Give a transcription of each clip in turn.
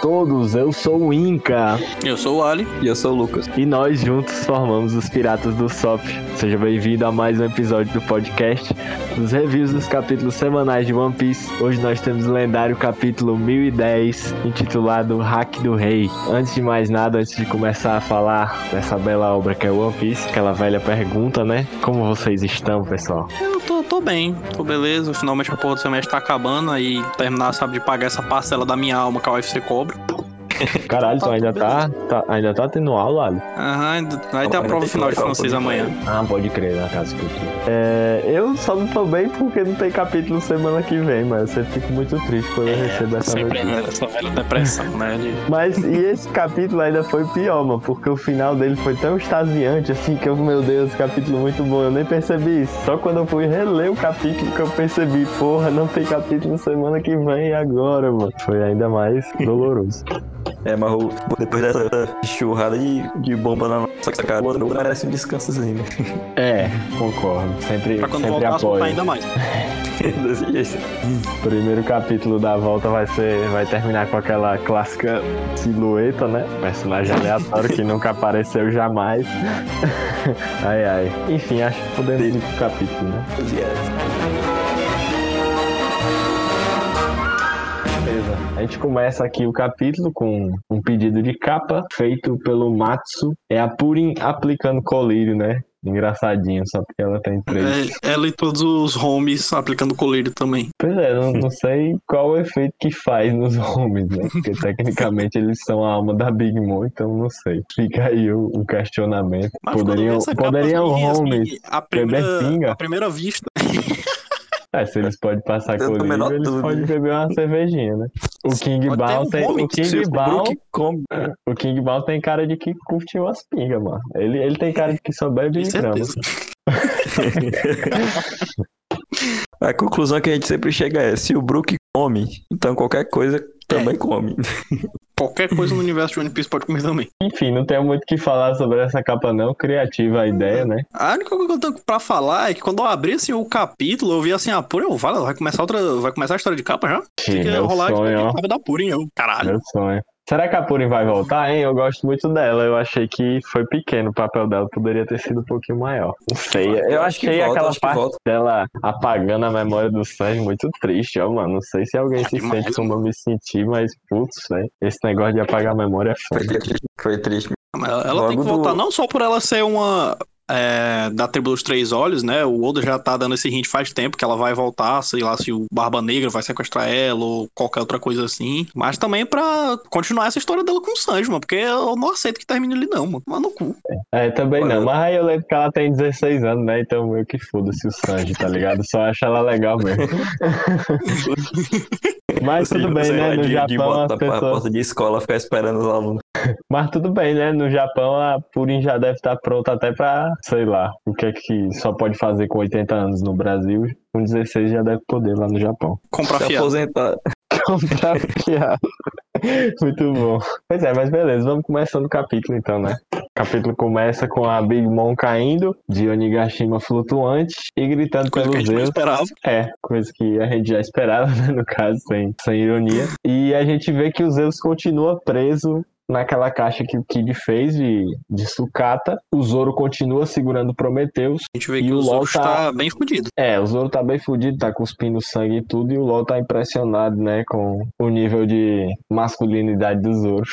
todos, eu sou o Inca. Eu sou o Ali. E eu sou o Lucas. E nós juntos formamos os Piratas do Sop. Seja bem-vindo a mais um episódio do podcast dos reviews dos capítulos semanais de One Piece. Hoje nós temos o lendário capítulo 1010, intitulado Hack do Rei. Antes de mais nada, antes de começar a falar dessa bela obra que é One Piece, aquela velha pergunta, né? Como vocês estão, pessoal? Eu tô, tô bem, tô beleza. Finalmente a porra do semestre tá acabando, aí terminar, sabe, de pagar essa parcela da minha alma que a UFC cobra. Caralho, então ainda tá, tá- ainda tá tendo aula, Ali? Aham, ainda- vai ter a prova final de francês amanhã. Ah, pode crer, na casa que eu tô. É, eu só não tô bem porque não tem capítulo semana que vem, mas eu sempre fico muito triste quando eu recebo essa Sempre notícia. né, essa velha depressão, né? de- Mas e esse capítulo ainda foi pior, mano, porque o final dele foi tão extasiante assim que eu, meu Deus, capítulo muito bom, eu nem percebi isso. Só quando eu fui reler o capítulo que eu percebi, porra, não tem capítulo semana que vem e agora, mano. Foi ainda mais doloroso. É, mas o- depois dessa churrada de, de bomba na nossa cara, o outro merece um descansozinho. né? É, concordo. Sempre, Pra quando sempre apoio. ainda mais. Desse jeito. O primeiro capítulo da volta vai ser. vai terminar com aquela clássica silhueta, né? Personagem aleatório que nunca apareceu jamais. ai ai. Enfim, acho que podemos ir pro capítulo, né? Beleza. A gente começa aqui o capítulo com um pedido de capa feito pelo Matsu. É a Purin aplicando colírio, né? Engraçadinho, só porque ela tem três. É, ela e todos os homies aplicando colírio também. Pois é, não, não sei qual o efeito que faz nos homens, né? Porque tecnicamente eles são a alma da Big Mom, então não sei. Fica aí o, o questionamento. Mas poderiam poderiam assim, homens a primeira, a primeira vista. É, se eles podem passar a colírio, menor eles dúvida. podem beber uma cervejinha, né? O King um tem, homem o King Se o Ball, Brook come, o King Ball tem cara de que curte umas pingas, mano. Ele, ele tem cara de que só bebe Com grama. a conclusão que a gente sempre chega é: se o Brook come, então qualquer coisa também come. Qualquer coisa no universo de One Piece pode comer também. Enfim, não tenho muito o que falar sobre essa capa não, criativa a ideia, né? A única coisa que eu tenho pra falar é que quando eu abri assim, o capítulo, eu vi assim, ah, Purim, vai, vai começar outra. Vai começar a história de capa já? Que Fica meu rolar sonho, ó. de capa da Purim, eu. Caralho. Meu sonho. Será que a Purim vai voltar, hein? Eu gosto muito dela. Eu achei que foi pequeno o papel dela, poderia ter sido um pouquinho maior. Não sei. Eu Acho que achei volta, aquela acho parte volta. dela apagando a memória do Sanji muito triste, ó, mano. Não sei se alguém se demais, sente como eu me senti, mas putz, velho. Esse negócio de apagar a memória é Foi foda. triste. Foi triste. Ela, ela tem que voltar do- não só por ela ser uma. É, da tribo dos três olhos, né? O Oda já tá dando esse hint faz tempo que ela vai voltar, sei lá, se o Barba Negra vai sequestrar ela ou qualquer outra coisa assim. Mas também pra continuar essa história dela com o Sanji, mano. Porque eu não aceito que termine ali, não, mano. Mano, no cu. É, também Olha, não. Mas aí eu lembro que ela tem 16 anos, né? Então meio que foda-se o Sanji, tá ligado? Só acho ela legal mesmo. Mas tudo bem, né? No de, de Japão moto as pra pessoas. porta de escola ficar esperando os alunos. Mas tudo bem, né? No Japão a Purim já deve estar pronta até pra, sei lá, o que é que só pode fazer com 80 anos no Brasil. Com 16 já deve poder lá no Japão. Comprar Se fiado. aposentar. Comprar fiado. Muito bom. Pois é, mas beleza, vamos começando o capítulo então, né? O capítulo começa com a Big Mom caindo de Onigashima flutuante e gritando Coisa que a pelos gente não Zeus. esperava. É, coisa que a gente já esperava, né, no caso, sem, sem ironia. E a gente vê que o Zeus continua preso naquela caixa que o Kid fez de, de sucata. O Zoro continua segurando Prometheus. A gente vê E que o o Zoro tá- tá bem fudido. É, o Zoro tá bem fudido, tá cuspindo sangue e tudo, e o LOL tá impressionado, né, com o nível de masculinidade do Zoro.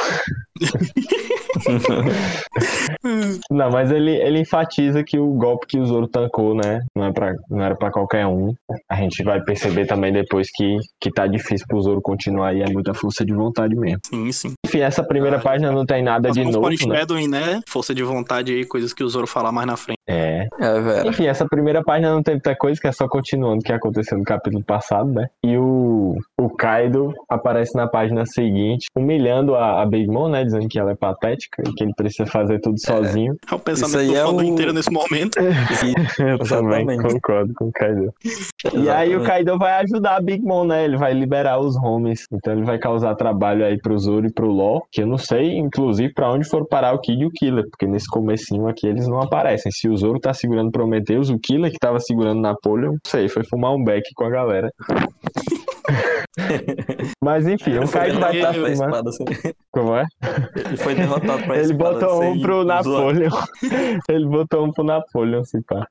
Não, mas ele, ele enfatiza que o golpe que o Zoro tancou, né, não, é pra, não era pra qualquer um. A gente vai perceber também depois que, que tá difícil pro Zoro continuar e é muita força de vontade mesmo. Sim, sim. Enfim, essa primeira Ah, página não tem nada de novo, né? Né? Força de vontade aí, coisas que o Zoro falar mais na frente. É. É, velho. Enfim, essa primeira página não tem muita coisa, que é só continuando o que aconteceu no capítulo passado, né? E o, o Kaido aparece na página seguinte, humilhando a, a Big Mom, né? Dizendo que ela é patética e que ele precisa fazer tudo sozinho. É o pensamento Isso aí do é o- inteiro nesse momento. Eu também Exatamente. concordo com o Kaido. E aí o Kaido vai ajudar a Big Mom, né? Ele vai liberar os homies. Então ele vai causar trabalho aí pro Zoro e pro LOL, que eu não sei, inclusive, pra onde foram parar o Kid e o Killer, porque nesse comecinho aqui eles não aparecem. Se o Zoro tá segurando Prometheus, o Killer que tava segurando Napoleon, não sei, foi fumar um beck com a galera. Mas enfim, o Foi Kaido vai estar espada sem- Como é? Ele foi derrotado pra Ele botou um pro. Napoleon. Ele botou um pro Napoleon, se pá.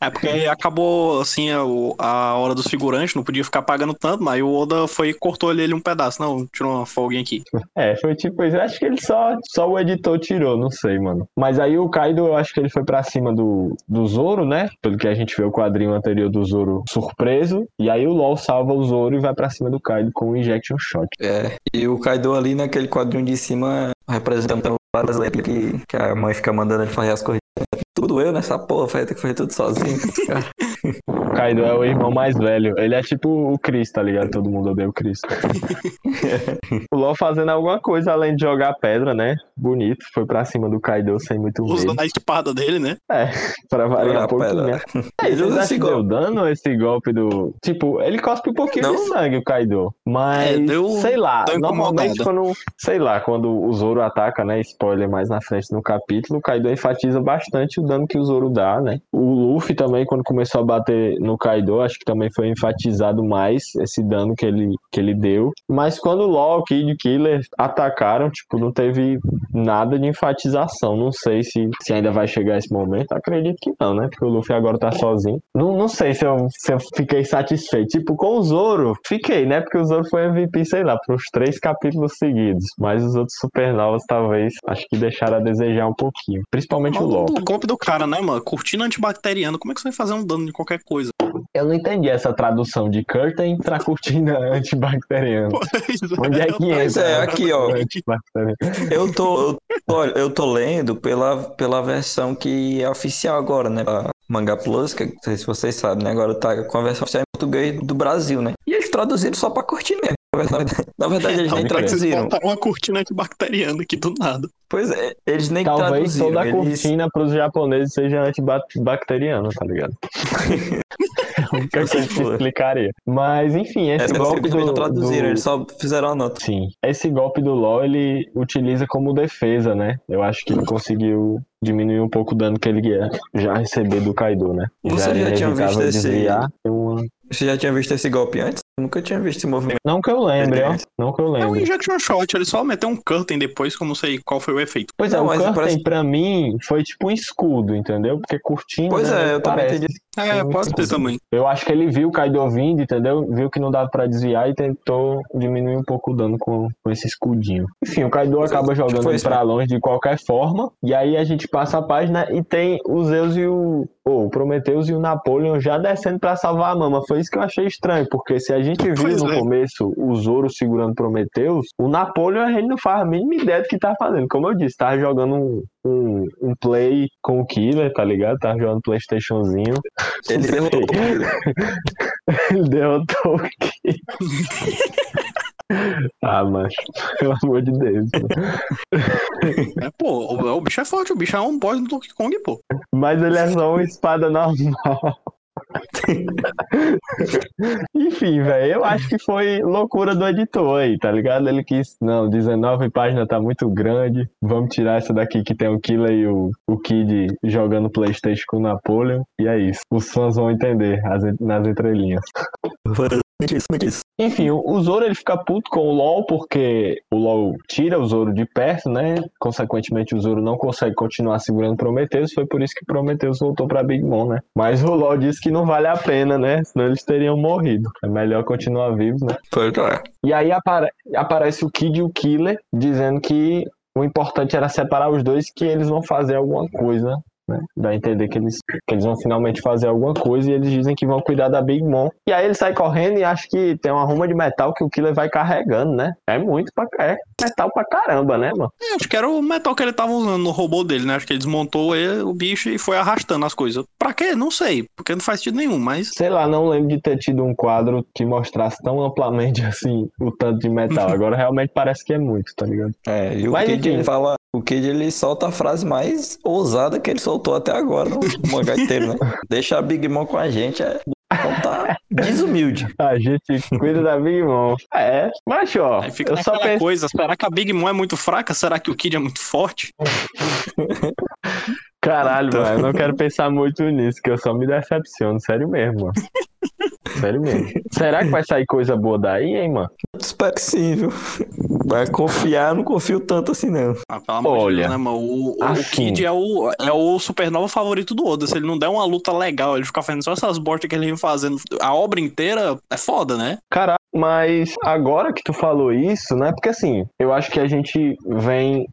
É porque acabou, assim, a, o- a hora dos figurantes, não podia ficar pagando tanto, mas o Oda foi e cortou ele um pedaço. Não, tirou uma folguinha aqui. É, foi tipo isso. Eu Acho que ele só, só o editor tirou, não sei, mano. Mas aí o Kaido, eu acho que ele foi pra cima do, do Zoro, né? Pelo que a gente vê o quadrinho anterior do Zoro surpreso. E aí o LOL salva o Zoro e vai pra cima do Kaido com o Injection Shot. É, e o Kaido ali naquele quadrinho de cima representando o brasileiro que, que a mãe fica mandando ele fazer as corridas. Tudo eu nessa porra, vai ter que fazer tudo sozinho. Kaido é o irmão mais velho. Ele é tipo o Chris, tá ligado? Todo mundo odeia o Chris. o LOL fazendo alguma coisa além de jogar pedra, né? Bonito. Foi pra cima do Kaido sem muito medo. Usando a espada dele, né? Pra variar um pouquinho, pedra. né? É, Ele usa esse deu golpe. dano esse golpe do. Tipo, ele cospe um pouquinho Não. de sangue, o Kaido. Mas, É, deu- sei lá, normalmente quando. Sei lá, quando o Zoro ataca, né? Spoiler mais na frente no capítulo, o Kaido enfatiza bastante o dano que o Zoro dá, né? O Luffy também, quando começou a bater no Kaido, acho que também foi enfatizado mais esse dano que ele, que ele deu. Mas quando o Law, Kid e Killer atacaram, tipo, não teve nada de enfatização. Não sei se, se ainda vai chegar esse momento. Acredito que não, né? Porque o Luffy agora tá sozinho. Não, não sei se eu, se eu fiquei satisfeito. Tipo, com o Zoro, fiquei, né? Porque o Zoro foi MVP, sei lá, pros três capítulos seguidos. Mas os outros supernovas, talvez, acho que deixaram a desejar um pouquinho. Principalmente o LoL. O golpe do cara, né, mano? Cortina antibacteriana. Como é que você vai fazer um dano de qualquer coisa? Eu não entendi essa tradução de curtain pra cortina antibacteriana. Onde é que entra? Pois é, aqui, ó. Antibacteriana. Eu tô, eu tô, olha, eu tô lendo pela, pela versão que é oficial agora, né? A Manga Plus, que não sei se vocês sabem, né? Agora tá com a versão oficial em português do Brasil, né? E eles traduziram só pra curtir mesmo. Na verdade, na verdade eles nem Pode crer. Vocês traduziram. botaram uma cortina antibacteriana aqui do nada. Pois é, eles nem Talvez traduziram. toda a eles... cortina pros japoneses seja antibacteriana, tá ligado? É o que a gente explicaria. Mas, enfim, esse Essa golpe do, não traduziram, do- eles só fizeram a nota. Sim. Esse golpe do LoL, ele utiliza como defesa, né? Eu acho que ele conseguiu diminuir um pouco o dano que ele ia já receber do Kaido, né? Você era já tinha visto esse- desviar. Uma- Você já tinha visto esse golpe antes? Nunca tinha visto esse movimento. Não que eu lembre, ó. Não que eu É um lembre. injection shot, ele só meteu um curtain depois, que eu não sei qual foi o efeito. Pois é, Não, o mas Curtain parece- pra mim foi tipo um escudo, entendeu? Porque curtindo. Pois né, é, eu também parece. entendi. É, Sim, pode ter também. Eu acho que ele viu o Kaido vindo, entendeu? Viu que não dava pra desviar e tentou diminuir um pouco o dano com, com esse escudinho. Enfim, o Kaido Pois é, acaba jogando foi ele isso pra longe de qualquer forma. E aí a gente passa a página e tem o Zeus e o. Ou o Prometheus e o Napoleon já descendo pra salvar a mama. Foi isso que eu achei estranho, porque se a gente viu Pois no é. começo o Zoro segurando Prometheus, o Napoleon a gente não faz a mínima ideia do que tá fazendo. Como eu disse, tava jogando um, um, um play com o Killer, tá ligado? Tava jogando Playstationzinho. Ele derrotou. Ele derrotou o Killer. Ah, macho, pelo amor de Deus. É, pô, o, o bicho é forte, o bicho é um boss do Donkey Kong, pô. Mas ele é só uma espada normal. Enfim, velho, eu acho que foi loucura do editor aí, tá ligado? Ele quis, não, 19 páginas tá muito grande, vamos tirar essa daqui que tem o Killer e o, o Kid jogando Playstation com o Napoleon, e é isso. Os fãs vão entender as, nas entrelinhas. Muito isso, muito isso. Enfim, o Zoro ele fica puto com o LoL porque o LoL tira o Zoro de perto, né? Consequentemente, o Zoro não consegue continuar segurando Prometheus. Foi por isso que Prometheus voltou pra Big Mom, né? Mas o LoL disse que não vale a pena, né? Senão eles teriam morrido. É melhor continuar vivos, né? Foi, é. E aí apare- aparece o Kid e o Killer dizendo que o importante era separar os dois que eles vão fazer alguma coisa. Né? Dá a entender que eles, que eles vão finalmente fazer alguma coisa e eles dizem que vão cuidar da Big Mom. E aí ele sai correndo e acha que tem uma ruma de metal que o Killer vai carregando, né? É muito pra, é metal pra caramba, né, mano? É, acho que era o metal que ele tava usando no robô dele, né? Acho que ele desmontou ele, o bicho e foi arrastando as coisas. Pra quê? Não sei, porque não faz sentido nenhum, mas. Sei lá, não lembro de ter tido um quadro que mostrasse tão amplamente assim o tanto de metal. Agora realmente parece que é muito, tá ligado? É, e o Mas, Kid ele fala. O Kid ele solta a frase mais ousada que ele soltou até agora no mangá inteiro, né? Deixa a Big Mom com a gente é. Então tá desumilde. A gente cuida da Big Mom. É, mas ó, Aí fica eu só penso. coisa, será que a Big Mom é muito fraca? Será que o Kid é muito forte? Caralho, Então. mano, eu não quero pensar muito nisso, que eu só me decepciono, sério mesmo, mano. Sério mesmo. Será que vai sair coisa boa daí, hein, mano? Espero que sim, viu? Vai confiar, não confio tanto assim, não. Ah, pelo amor de Olha, Deus, né, mano? O, o- o assim. Kid é o, é o supernova favorito do Oda. Se ele não der uma luta legal, ele ficar fazendo só essas bostas que ele vem fazendo a obra inteira, é foda, né? Caraca, mas agora que tu falou isso, né? Porque assim, eu acho que a gente vem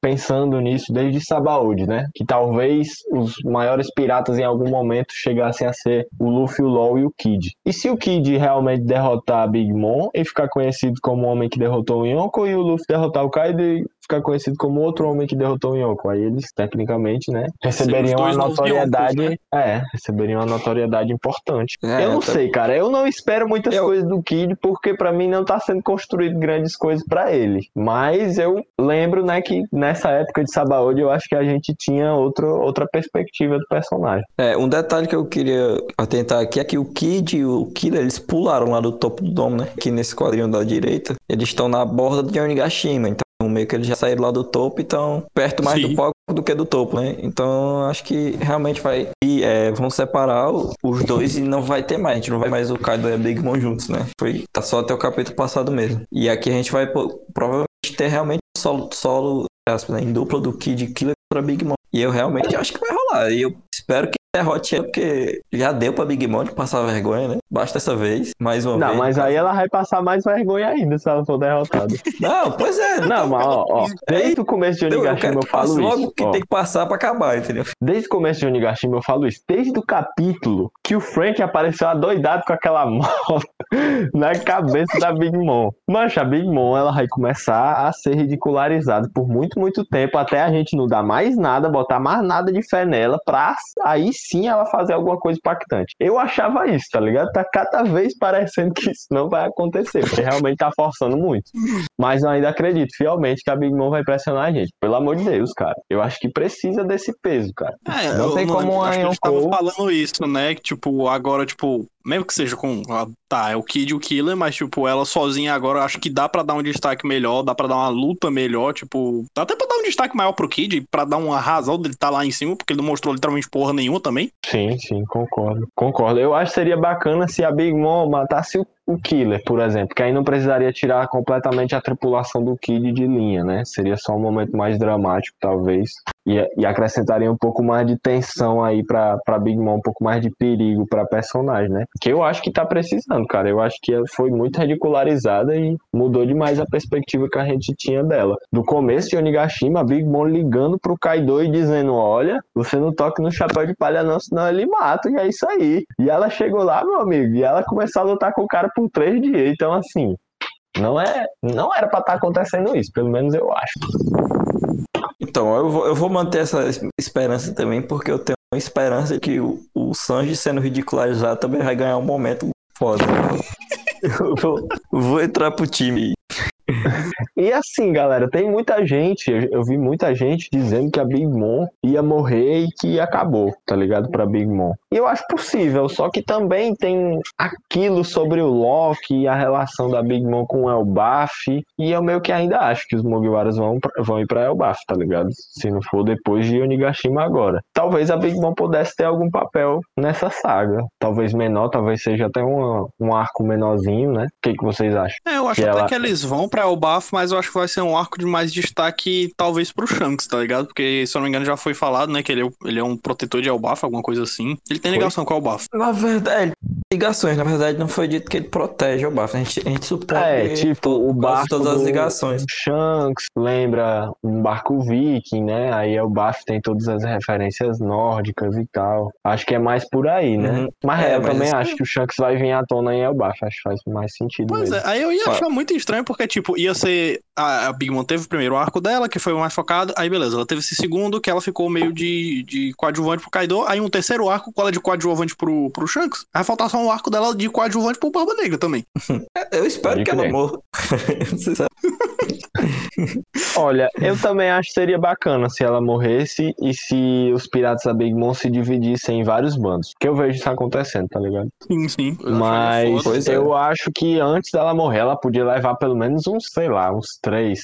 pensando nisso desde Sabaody, né? Que talvez os maiores piratas em algum momento chegassem a ser o Luffy, o LOL e o Kid. E se o Kid realmente derrotar a Big Mom e ficar conhecido como o homem que derrotou o Yonko e o Luffy derrotar o Kaido e ficar conhecido como outro homem que derrotou o Yonko, aí eles tecnicamente, né, receberiam uma notoriedade, Yonkos, né? é, receberiam uma notoriedade importante. É, eu não tá- sei, cara. Eu não espero muitas Eu- coisas do Kid, porque pra mim não tá sendo construído grandes coisas pra ele. Mas eu lembro, né, que nessa época de Sabaody eu acho que a gente tinha outro, outra perspectiva do personagem. É, um detalhe que eu queria atentar aqui é que o Kid e o Killer, eles pularam lá do topo do domo, né? Aqui nesse quadrinho da direita, eles estão na borda de Onigashima, então meio que eles já saíram lá do topo e estão perto mais Sim. do palco do que do topo, né? Então acho que realmente vai e, é, vão separar os dois e não vai ter mais, a gente não vai mais o Kaido e a Big Mom juntos, né? Foi tá só até o capítulo passado mesmo. E aqui a gente vai provavelmente ter realmente solo solo aspas, né, em dupla do Kid Killer contra Big Mom. E eu realmente acho que vai rolar. E eu espero que derrote ela, porque já deu pra Big Mom passar vergonha, né? Basta essa vez, mais uma Não, vez. mas aí ela vai passar mais vergonha ainda se ela for derrotada. Não, pois é. Não, mas ó, ó, desde o começo de Eu, eu Onigashima eu passe falo logo isso. que ó. tem que passar pra acabar, entendeu? Desde o começo de Onigashima eu falo isso. Desde o capítulo que o Frank apareceu adoidado com aquela moto na cabeça da Big Mom. Mancha, a Big Mom ela vai começar a ser ridicularizada por muito, muito tempo, até a gente não dar mais nada, botar mais nada de fé nela, pra aí sim ela fazer alguma coisa impactante. Eu achava isso, tá ligado? Tá cada vez parecendo que isso não vai acontecer, porque realmente tá forçando muito. Mas eu ainda acredito fielmente que a Big Mom vai pressionar a gente. Pelo amor de Deus, cara. Eu acho que precisa desse peso, cara. É, Não eu tem como a estavam Yonkou- falando isso, né? Que, tipo, agora, tipo, mesmo que seja com. ah, Tá, é o Kid e o Killer, mas, tipo, ela sozinha agora, acho que dá pra dar um destaque melhor, dá pra dar uma luta melhor, tipo. Dá até pra dar um destaque maior pro Kid, pra dar uma razão dele estar lá em cima, porque ele não mostrou literalmente porra nenhuma também. Sim, sim, concordo. Concordo. Eu acho que seria bacana se a Big Mom matasse o, o Killer, por exemplo, que aí não precisaria tirar completamente a tripulação do Kid de linha, né? Seria só um momento mais dramático, talvez. E, e acrescentaria um pouco mais de tensão aí pra, pra Big Mom, um pouco mais de perigo pra personagem, né? Que eu acho que tá precisando, cara. Eu acho que ela foi muito ridicularizada e mudou demais a perspectiva que a gente tinha dela. Do começo de Onigashima, a Big Mom ligando pro Kaido e dizendo: Olha, você não toca no chapéu de palha, não, senão ele mata, e é isso aí. E ela chegou lá, meu amigo, e ela começou a lutar com o cara por três dias. Então, assim, não é, não era pra estar acontecendo isso, pelo menos eu acho. Então, eu vou, eu vou manter essa es- esperança também, porque eu tenho esperança que o, o Sanji sendo ridicularizado também vai ganhar um momento foda. Eu vou, vou entrar pro time. E assim, galera, tem muita gente, eu, vi muita gente dizendo que a Big Mom ia morrer e que acabou, tá ligado? Pra Big Mom. E eu acho possível, só que também tem aquilo sobre o Loki e a relação da Big Mom com o Elbaf, e eu meio que ainda acho que os Mugiwaras vão, pra- vão ir pra Elbaf, tá ligado? Se não for depois de Onigashima agora. Talvez a Big Mom pudesse ter algum papel nessa saga. Talvez menor, talvez seja até uma- um arco menorzinho, né? O que, que vocês acham? É, eu acho E até ela- que eles vão pra Elbaf, mas eu acho que vai ser um arco de mais destaque, talvez pro Shanks, tá ligado? Porque, se eu não me engano, já foi falado, né, que ele é, o- ele é um protetor de Elbaf, alguma coisa assim. Ele tem Foi? ligação com Elbaf. Na verdade, ligações, na verdade, não foi dito que ele protege o bafo. A gente, a gente supõe É, que tipo, o barco todas as ligações. Shanks lembra um barco viking, né? Aí o Baf tem todas as referências nórdicas e tal. Acho que é mais por aí, né? Uhum. Mas É, eu mas também acho que o Shanks vai vir à tona em Elbaf. Acho que faz mais sentido Pois mesmo. é, aí eu ia Fa- achar muito estranho, porque, tipo, ia ser. A, a Big Mom teve o primeiro arco dela, que foi o mais focado. Aí, beleza, ela teve esse segundo, que ela ficou meio de, de coadjuvante pro Kaido. Aí, um terceiro arco, com ela de coadjuvante pro, pro Shanks. Aí, vai faltar só um arco dela de coadjuvante pro Barba Negra também. Eu espero Pode que ela crer. morra. Você sabe. Olha, eu também acho que seria bacana se ela morresse e se os piratas da Big Mom se dividissem em vários bandos. Porque eu vejo isso acontecendo, tá ligado? Sim, sim. Eu Mas. Pois é. eu acho que antes dela morrer, ela podia levar pelo menos uns, sei lá, uns três.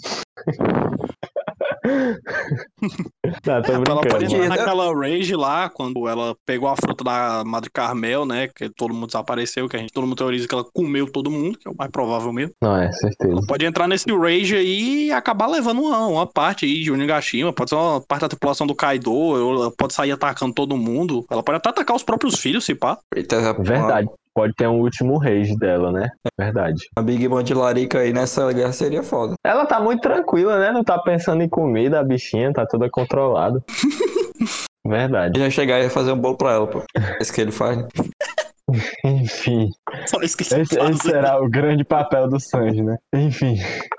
Não, tô Ela pode brincando. entrar mano. naquela rage lá, quando ela pegou a fruta da Madre Carmel, né? Que todo mundo desapareceu, que a gente todo mundo teoriza que ela comeu todo mundo, que é o mais provável mesmo. Não, é certeza. Pode entrar nesse rage aí e acabar levando uma, uma parte aí de Onigashima, pode ser uma parte da tripulação do Kaido, ela pode sair atacando todo mundo. Ela pode até atacar os próprios filhos, se pá. Eita, Verdade. Pode ter um último rage dela, né? Verdade. Uma Big Mom de Larica aí nessa guerra seria foda. Ela tá muito tranquila, né? Não tá pensando em comida, a bichinha tá toda controlada. Verdade. Já chegar e fazer um bolo pra ela, pô. É isso que ele faz. Enfim, Só esse, esse será o grande papel do Sanji, né? Enfim.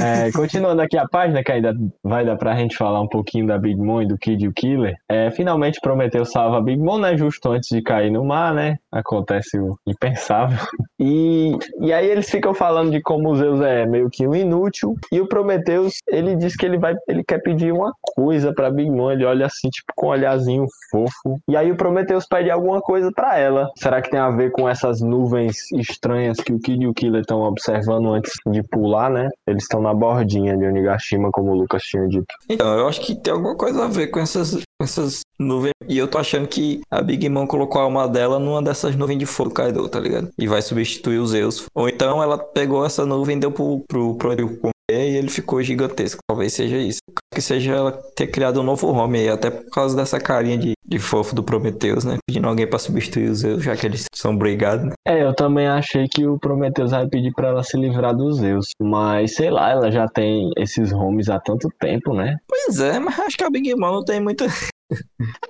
É, continuando aqui a página, que ainda vai dar pra gente falar um pouquinho da Big Mom e do Kid e o Killer. É, finalmente Prometeu salva a Big Mom, né? Justo antes de cair no mar, né? Acontece o impensável. E, e aí eles ficam falando de como o Zeus é meio que um inútil. E o Prometheus, ele diz que ele vai, ele quer pedir uma coisa pra Big Mom. Ele olha assim, tipo, com um olhazinho fofo. E aí o Prometheus pede alguma coisa pra ela. Será que tem a ver com essas nuvens estranhas que o Kid e o Killer estão observando antes de pular, né? Eles estão na bordinha de Onigashima, como o Lucas tinha dito. Então, eu acho que tem alguma coisa a ver com essas, com essas nuvens. E eu tô achando que a Big Mom colocou a alma dela numa dessas nuvens de fogo do Kaido, tá ligado? E vai substituir os Zeus. Ou então ela pegou essa nuvem e deu pro, pro, pro comer e ele ficou gigantesco. Talvez seja isso. Que seja ela ter criado um novo home aí, até por causa dessa carinha de, de fofo do Prometheus, né? Pedindo alguém pra substituir os Zeus, já que eles são brigados, né? É, eu também achei que o Prometheus vai pedir pra ela se livrar dos Zeus. Mas, sei lá, ela já tem esses homes há tanto tempo, né? Pois é, mas acho que a Big Mom não tem muita.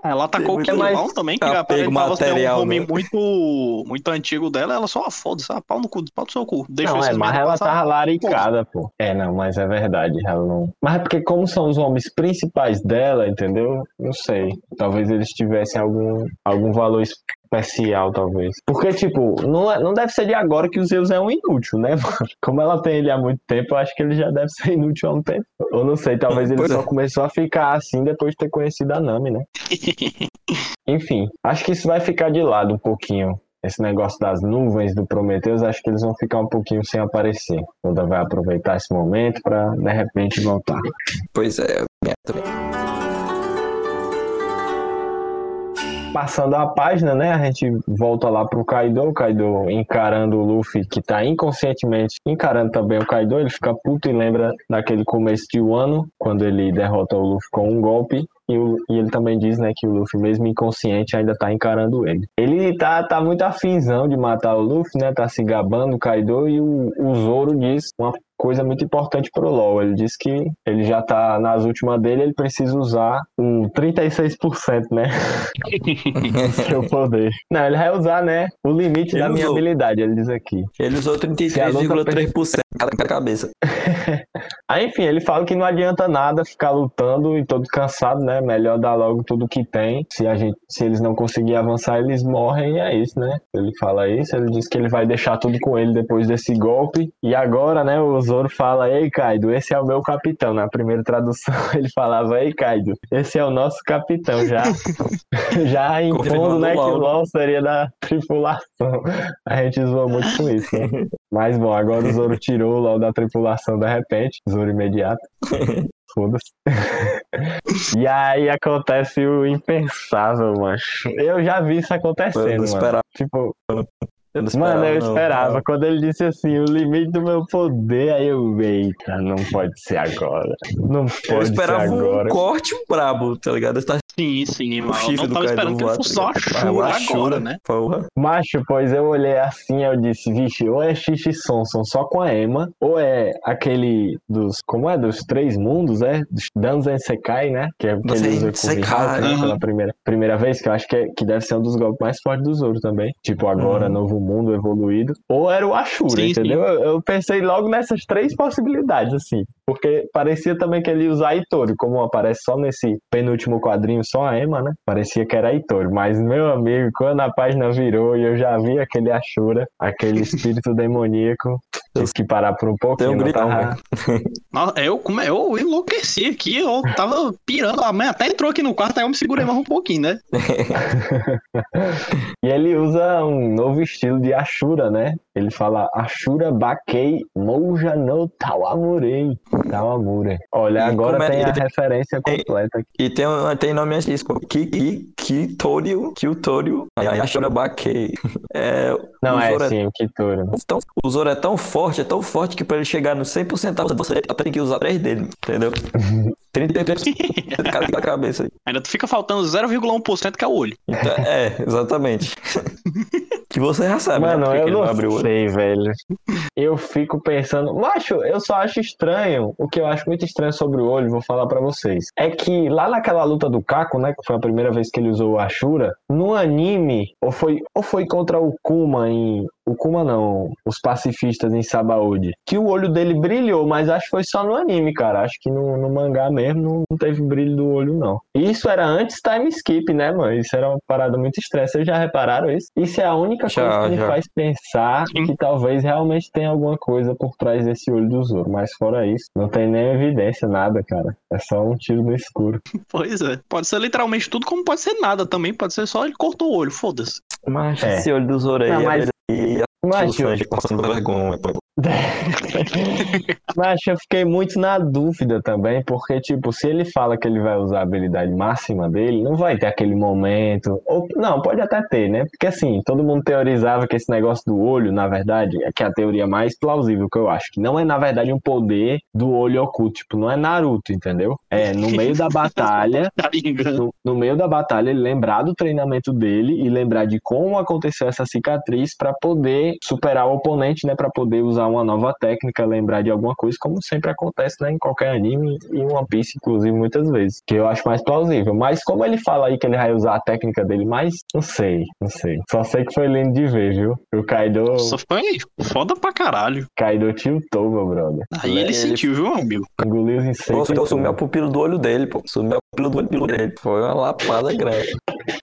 Ela atacou o Kilão também, que apego aparentava ser um material, nome né? muito, muito antigo dela. Ela só, foda-se, ah, pau no cu, pau no seu cu. Deixa não, é, esses mas ela passar. tava laricada, pô. É, não, mas é verdade, ela não. Mas é porque, como são os homens principais dela, entendeu? Não sei. Talvez eles tivessem algum, algum valor especial, talvez. Porque, tipo, não, é- não deve ser de agora que o Zeus é um inútil, né, mano? Como ela tem ele há muito tempo, eu acho que ele já deve ser inútil há um tempo. Ou não sei, talvez ele Pois só é. começou a ficar assim depois de ter conhecido a Nami, né? Enfim, acho que isso vai ficar de lado um pouquinho. Esse negócio das nuvens do Prometheus, acho que eles vão ficar um pouquinho sem aparecer. Oda vai aproveitar esse momento pra de repente voltar. Pois é, também. Passando a página, né? A gente volta lá pro Kaido, o Kaido encarando o Luffy, que tá inconscientemente encarando também o Kaido. Ele fica puto e lembra daquele começo de Wano, quando ele derrota o Luffy com um golpe. E, o- e ele também diz, né, que o Luffy, mesmo inconsciente, ainda tá encarando ele. Ele tá, tá muito afinzão de matar o Luffy, né? Tá se gabando o Kaido e o, o Zoro diz uma coisa muito importante pro LoL. Ele diz que ele já tá nas últimas dele, ele precisa usar um 36%, né? Seu poder. Não, ele vai usar, né? O limite Ele da minha usou. habilidade, ele diz aqui. Ele usou Se a luta 33,3% cada cada cabeça. Aí, enfim, ele fala que não adianta nada ficar lutando e todo cansado, né? Melhor dar logo tudo que tem. Se, a gente, se eles não conseguirem avançar, eles morrem e é isso, né? Ele fala isso, ele diz que ele vai deixar tudo com ele depois desse golpe. E agora, né, o Zoro fala, ei, Kaido, esse é o meu capitão. Na primeira tradução, ele falava, ei, Kaido, esse é o nosso capitão. Já, já impondo, né, que o. LOL seria da tripulação. A gente zoa muito com isso, né? Mas bom, agora o Zoro tirou o LOL da tripulação de repente. Zoro imediato. Foda-se. e aí acontece o impensável, macho. Eu já vi isso acontecendo, mano. Tipo, Eu não esperava, mano, eu não. esperava. Quando ele disse assim, o limite do meu poder, aí eu, eita, não pode ser agora. Não pode Eu ser esperava um agora. corte brabo, tá ligado? Eu tava Sim, sim, mas eu não tava esperando que ele voar, fosse tá só a? Shura Ah, agora, né? Porra. Macho, pois eu olhei assim eu disse, vixe, ou é Xixi Sonson só com a Emma, ou é aquele dos, como é, dos três mundos, é? Dos Danzen Sekai, né? Que é o que ele usa Sekai, Mihawk, né? Pela primeira, primeira vez, que eu acho que, é, que deve ser um dos golpes mais fortes do Zoro também. Tipo, agora, Uhum. novo mundo evoluído. Ou era o Ashura, Sim, entendeu? Eu, eu pensei logo nessas três possibilidades, assim. Porque parecia também que ele ia usar a Itori, como aparece só nesse penúltimo quadrinho, só a Emma, né? Parecia que era a Itori. Mas, meu amigo, quando a página virou e eu já vi aquele Ashura, aquele espírito demoníaco, tive que parar por um pouquinho. Um tava- Nossa, Eu, como eu enlouqueci aqui, eu tava pirando. A mãe até entrou aqui no quarto, aí eu me segurei mais um pouquinho, né? E ele usa um novo novo estilo de Ashura, né? Ele fala Ashura Bakei Mouja no Tawamurei. Tawamure. Olha, E agora é- tem a e tem- referência completa aqui. E tem, tem nome artístico. Ki- Kitório, Kitório, Ashurabake. É, Não, é Zoro sim, o Kituro. tão, o Zoro é tão forte, é tão forte que pra ele chegar no 100% você tem que usar três dele, entendeu? 33% de cada cabeça. Ainda fica faltando 0,1% que é o olho. Então, é, exatamente. que você já sabe, né? Mano, Porque eu que ele não abre o olho. sei, velho. Eu fico pensando. Macho, eu só acho estranho. O que eu acho muito estranho sobre o olho, vou falar pra vocês. É que lá naquela luta do Kako, né? Que foi a primeira vez que ele usou o Ashura, no anime, ou foi, ou foi contra o Kuma em. O Kuma não, os pacifistas em Sabaody. Que o olho dele brilhou, mas acho que foi só no anime, cara. Acho que no, no mangá mesmo não, não teve brilho do olho, não. E isso era antes time skip, né, mano? Isso era uma parada muito estranha. Vocês já repararam isso? Isso é a única Já, coisa que me já. faz pensar Sim. que talvez realmente tenha alguma coisa por trás desse olho do Zoro. Mas fora isso, não tem nem evidência, nada, cara. É só um tiro no escuro. Pois é. Pode ser literalmente tudo, como pode ser nada também. Pode ser só ele cortou o olho, foda-se. Mas É. esse olho do Zoro aí Não, é mas- e Sanji passando vergonha. Mas eu fiquei muito na dúvida também, porque, tipo, se ele fala que ele vai usar a habilidade máxima dele, não vai ter aquele momento. Ou, não, pode até ter, né? Porque, assim, todo mundo teorizava que esse negócio do olho, na verdade, é que é a teoria mais plausível que eu acho, que não é, na verdade, um poder do olho oculto. Tipo, não é Naruto, entendeu? É, no meio da batalha, Tá no, no meio da batalha, ele lembrar do treinamento dele e lembrar de como aconteceu essa cicatriz pra poder superar o oponente, né? Pra poder usar uma nova técnica, lembrar de alguma coisa, como sempre acontece, né? Em qualquer anime e em One Piece, inclusive, muitas vezes. Que eu acho mais plausível. Mas como ele fala aí que ele vai usar a técnica dele mais, não sei, não sei. Só sei que foi lindo de ver, viu? O Kaido, Nossa, foi foda pra caralho. Kaido tiltou, meu brother. Aí ele, Ele- sentiu, viu, amigo? Engoliu os Pô, inceitos. eu sumiu a pupila do olho dele, pô. Sumiu a pupila do olho do olho dele. Foi uma lapada grande.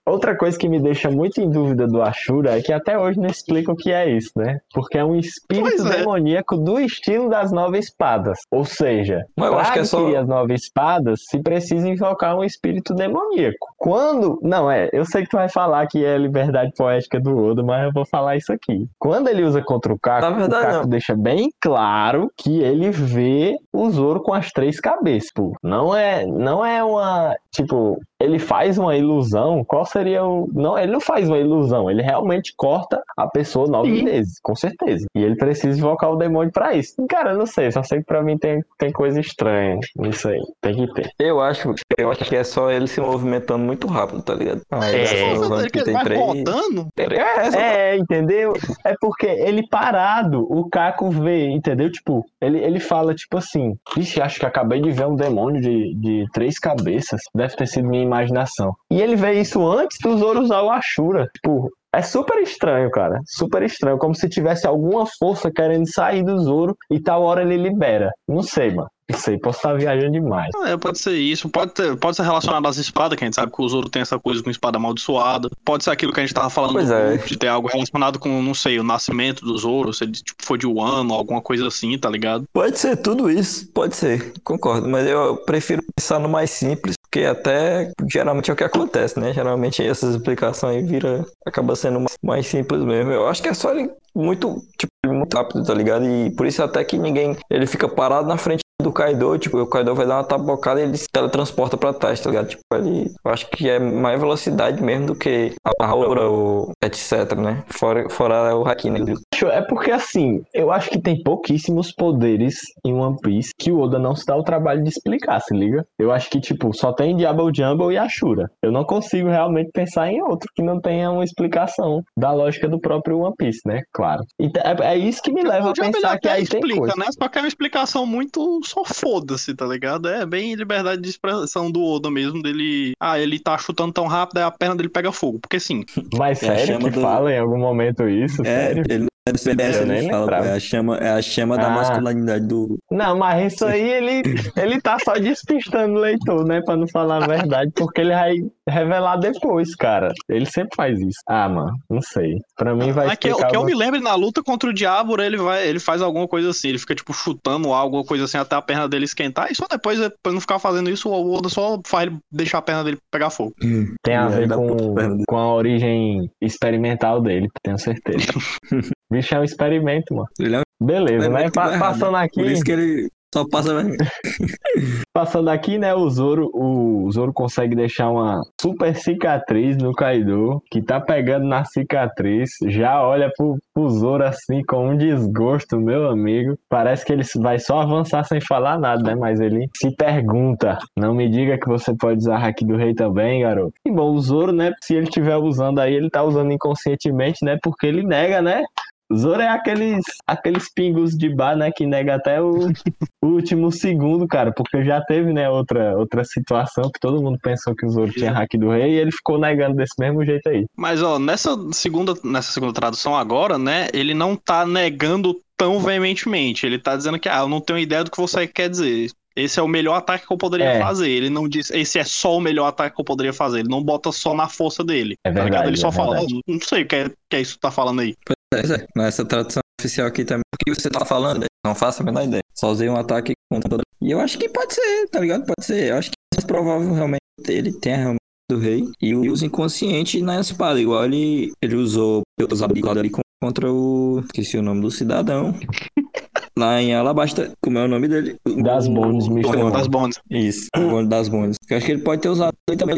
Outra coisa que me deixa muito em dúvida do Ashura é que até hoje não explica o que é isso, né? Porque é um espírito Pois é. demoníaco do estilo das nove espadas. Ou seja, Mas eu acho que é só- as nove espadas, se precisa invocar um espírito demoníaco. Quando. Não, é, eu sei que tu vai falar que é liberdade poética do Oda, mas eu vou falar isso aqui. Quando ele usa contra o Na verdade, o Kako não. deixa bem claro que ele vê o Zoro com as três cabeças, pô. Não é, não é uma. Tipo, ele faz uma ilusão, qual seria o. Não, ele não faz uma ilusão, ele realmente corta a pessoa nove Sim. vezes, com certeza. E ele precisa invocar o demônio pra isso. Cara, eu não sei, só sei que pra mim tem, tem coisa estranha nisso aí. Tem que ter. Eu acho, eu acho que é só ele se movimentando muito rápido, tá ligado? Aí, É. ele vai três. rodando. É, essa- É, entendeu? É porque ele parado, o Caco vê, entendeu? Tipo, ele, ele fala, tipo assim, Vixe, acho que acabei de ver um demônio de, de três cabeças. Deve ter sido minha imaginação. E ele vê isso antes do Zoro usar o Ashura. Tipo, é super estranho, cara. Super estranho. Como se tivesse alguma força querendo sair do Zoro e tal hora ele libera. Não sei, mano. Não sei, posso estar viajando demais. É, pode ser isso. Pode, ter, pode ser relacionado às espadas, que a gente sabe que o Zoro tem essa coisa com espada amaldiçoada. Pode ser aquilo que a gente tava falando é. De ter algo relacionado com, não sei, o nascimento do Zoro, se ele tipo, foi de Wano, alguma coisa assim, tá ligado? Pode ser tudo isso, pode ser, concordo. Mas eu prefiro pensar no mais simples, porque até geralmente é o que acontece, né? Geralmente essas explicações vira, acaba sendo mais, mais simples mesmo. Eu acho que é só ele muito, tipo, muito rápido, tá ligado? E por isso até que ninguém, ele fica parado na frente do Kaido, tipo, o Kaido vai dar uma tabocada e ele se teletransporta pra trás, tá ligado? Tipo, ele, eu acho que é mais velocidade mesmo do que a aura ou etc, né? Fora, fora o Haki, né? É porque assim, eu acho que tem pouquíssimos poderes em One Piece que o Oda não se dá o trabalho de explicar, se liga? Eu acho que, tipo, só tem Diablo Jumble e Ashura. Eu não consigo realmente pensar em outro que não tenha uma explicação da lógica do próprio One Piece, né? Claro. Então, é, é isso que me leva a O pensar que aí tem explica, coisa. né? Só que é uma explicação muito só foda-se, tá ligado? É bem liberdade de expressão do Oda mesmo, dele. Ah, ele tá chutando tão rápido, aí a perna dele pega fogo. Porque sim. Mas É sério que do- fala em algum momento isso? É, sério? ele Eu nem ele fala, é a chama, é a chama da Ah. masculinidade do. Não, mas isso aí ele, ele tá só despistando o leitor, né? Pra não falar a verdade, porque ele vai, revelar depois, cara. Ele sempre faz isso. Ah, mano, não sei. Pra mim vai Mas que, explicar que eu me lembro, na luta contra o Diabo, ele vai, ele faz alguma coisa assim, ele fica tipo chutando algo, alguma coisa assim, até a perna dele esquentar, e só depois, depois não ficar fazendo isso, o Oda só faz ele deixar a perna dele pegar fogo. Tem a ver com, pra com a origem experimental dele, tenho certeza. Bicho é um experimento, mano. É um Beleza, né? Pa- errado, passando aqui, Por isso que ele só passa passando aqui, né? O Zoro, o Zoro consegue deixar uma super cicatriz no Kaido, que tá pegando na cicatriz, já olha pro, pro Zoro assim com um desgosto, meu amigo. Parece que ele vai só avançar sem falar nada, né? Mas ele se pergunta: não me diga que você pode usar Haki do Rei também, garoto. E bom, o Zoro, né? Se ele estiver usando aí, ele tá usando inconscientemente, né? Porque ele nega, né? Zoro é aqueles, aqueles pingos de bar, né? Que nega até o, o último segundo, cara. Porque já teve, né, outra, outra situação que todo mundo pensou que o Zoro tinha hack do rei e ele ficou negando desse mesmo jeito aí. Mas, ó, nessa segunda, nessa segunda tradução agora, né, ele não tá negando tão veementemente. Ele tá dizendo que, ah, eu não tenho ideia do que você quer dizer. Esse é o melhor ataque que eu poderia É. fazer. Ele não diz, esse é só o melhor ataque que eu poderia fazer. Ele não bota só na força dele. É tá verdade, Ele só é fala, verdade. "Oh, não sei o que é, que é isso que tá falando aí. Pois é, nessa tradução oficial aqui também. O que você tá falando? Não faço a menor ideia. Só usei um ataque contra toda. E eu acho que pode ser, tá ligado? Pode ser. Eu acho que é mais provável realmente ele tenha realmente do rei e usa inconsciente na espada. Igual ele, ele usou habilidades ali contra o. Esqueci o nome do cidadão. Lá em Alabasta, como é o nome dele? Das Bones, Mr. Bom, One. Das bondes. Isso, das bondes. Eu acho que ele pode ter usado ele também.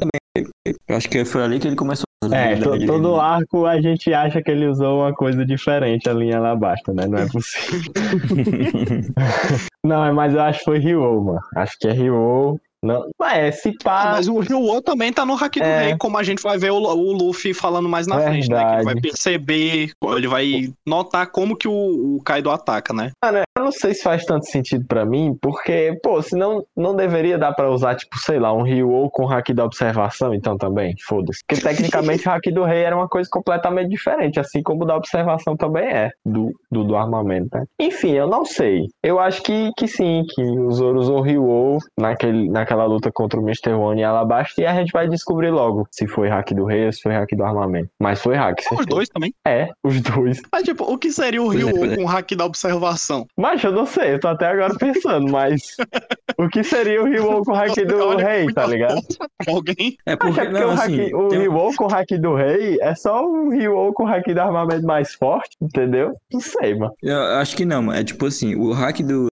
Eu acho que foi ali que ele começou a usar É, to- todo arco a gente acha que ele usou uma coisa diferente ali em Alabasta, né? Não é possível. Não, mas eu acho que foi Ryo, mano. Acho que é Ryo. Não, é, se pá. Mas o Ryo também tá no Haki do É. Rei, como a gente vai ver o, o Luffy falando mais na frente, né? Que ele vai Verdade. perceber, ele vai notar como que o, o Kaido ataca, né? Cara, eu não sei se faz tanto sentido pra mim, porque, pô, senão não deveria dar pra usar, tipo, sei lá, um Ryo com hack da observação, então também, foda-se. Porque tecnicamente o hack do rei era uma coisa completamente diferente, assim como o da observação também é, do, do, do armamento, né? Enfim, eu não sei. Eu acho que, que sim, que o Zoro usou o Ryo naquele, naquela luta contra o Mr. One e Alabasta, e a gente vai descobrir logo se foi hack do rei ou se foi hack do armamento. Mas foi hack, Os certeza. dois também. É, os dois. Mas, tipo, o que seria o Pois é, é. com o Haki da observação? Mas eu não sei, eu tô até agora pensando, mas o que seria o Ryo com o hack do Olha, rei, tá ligado? alguém. É porque, porque não, o, hack, assim, o tem Ryo com o hack do rei é só o Ryo com o hack do armamento mais forte, entendeu? Não sei, mano. Eu acho que não, mano. É tipo assim, o hack do,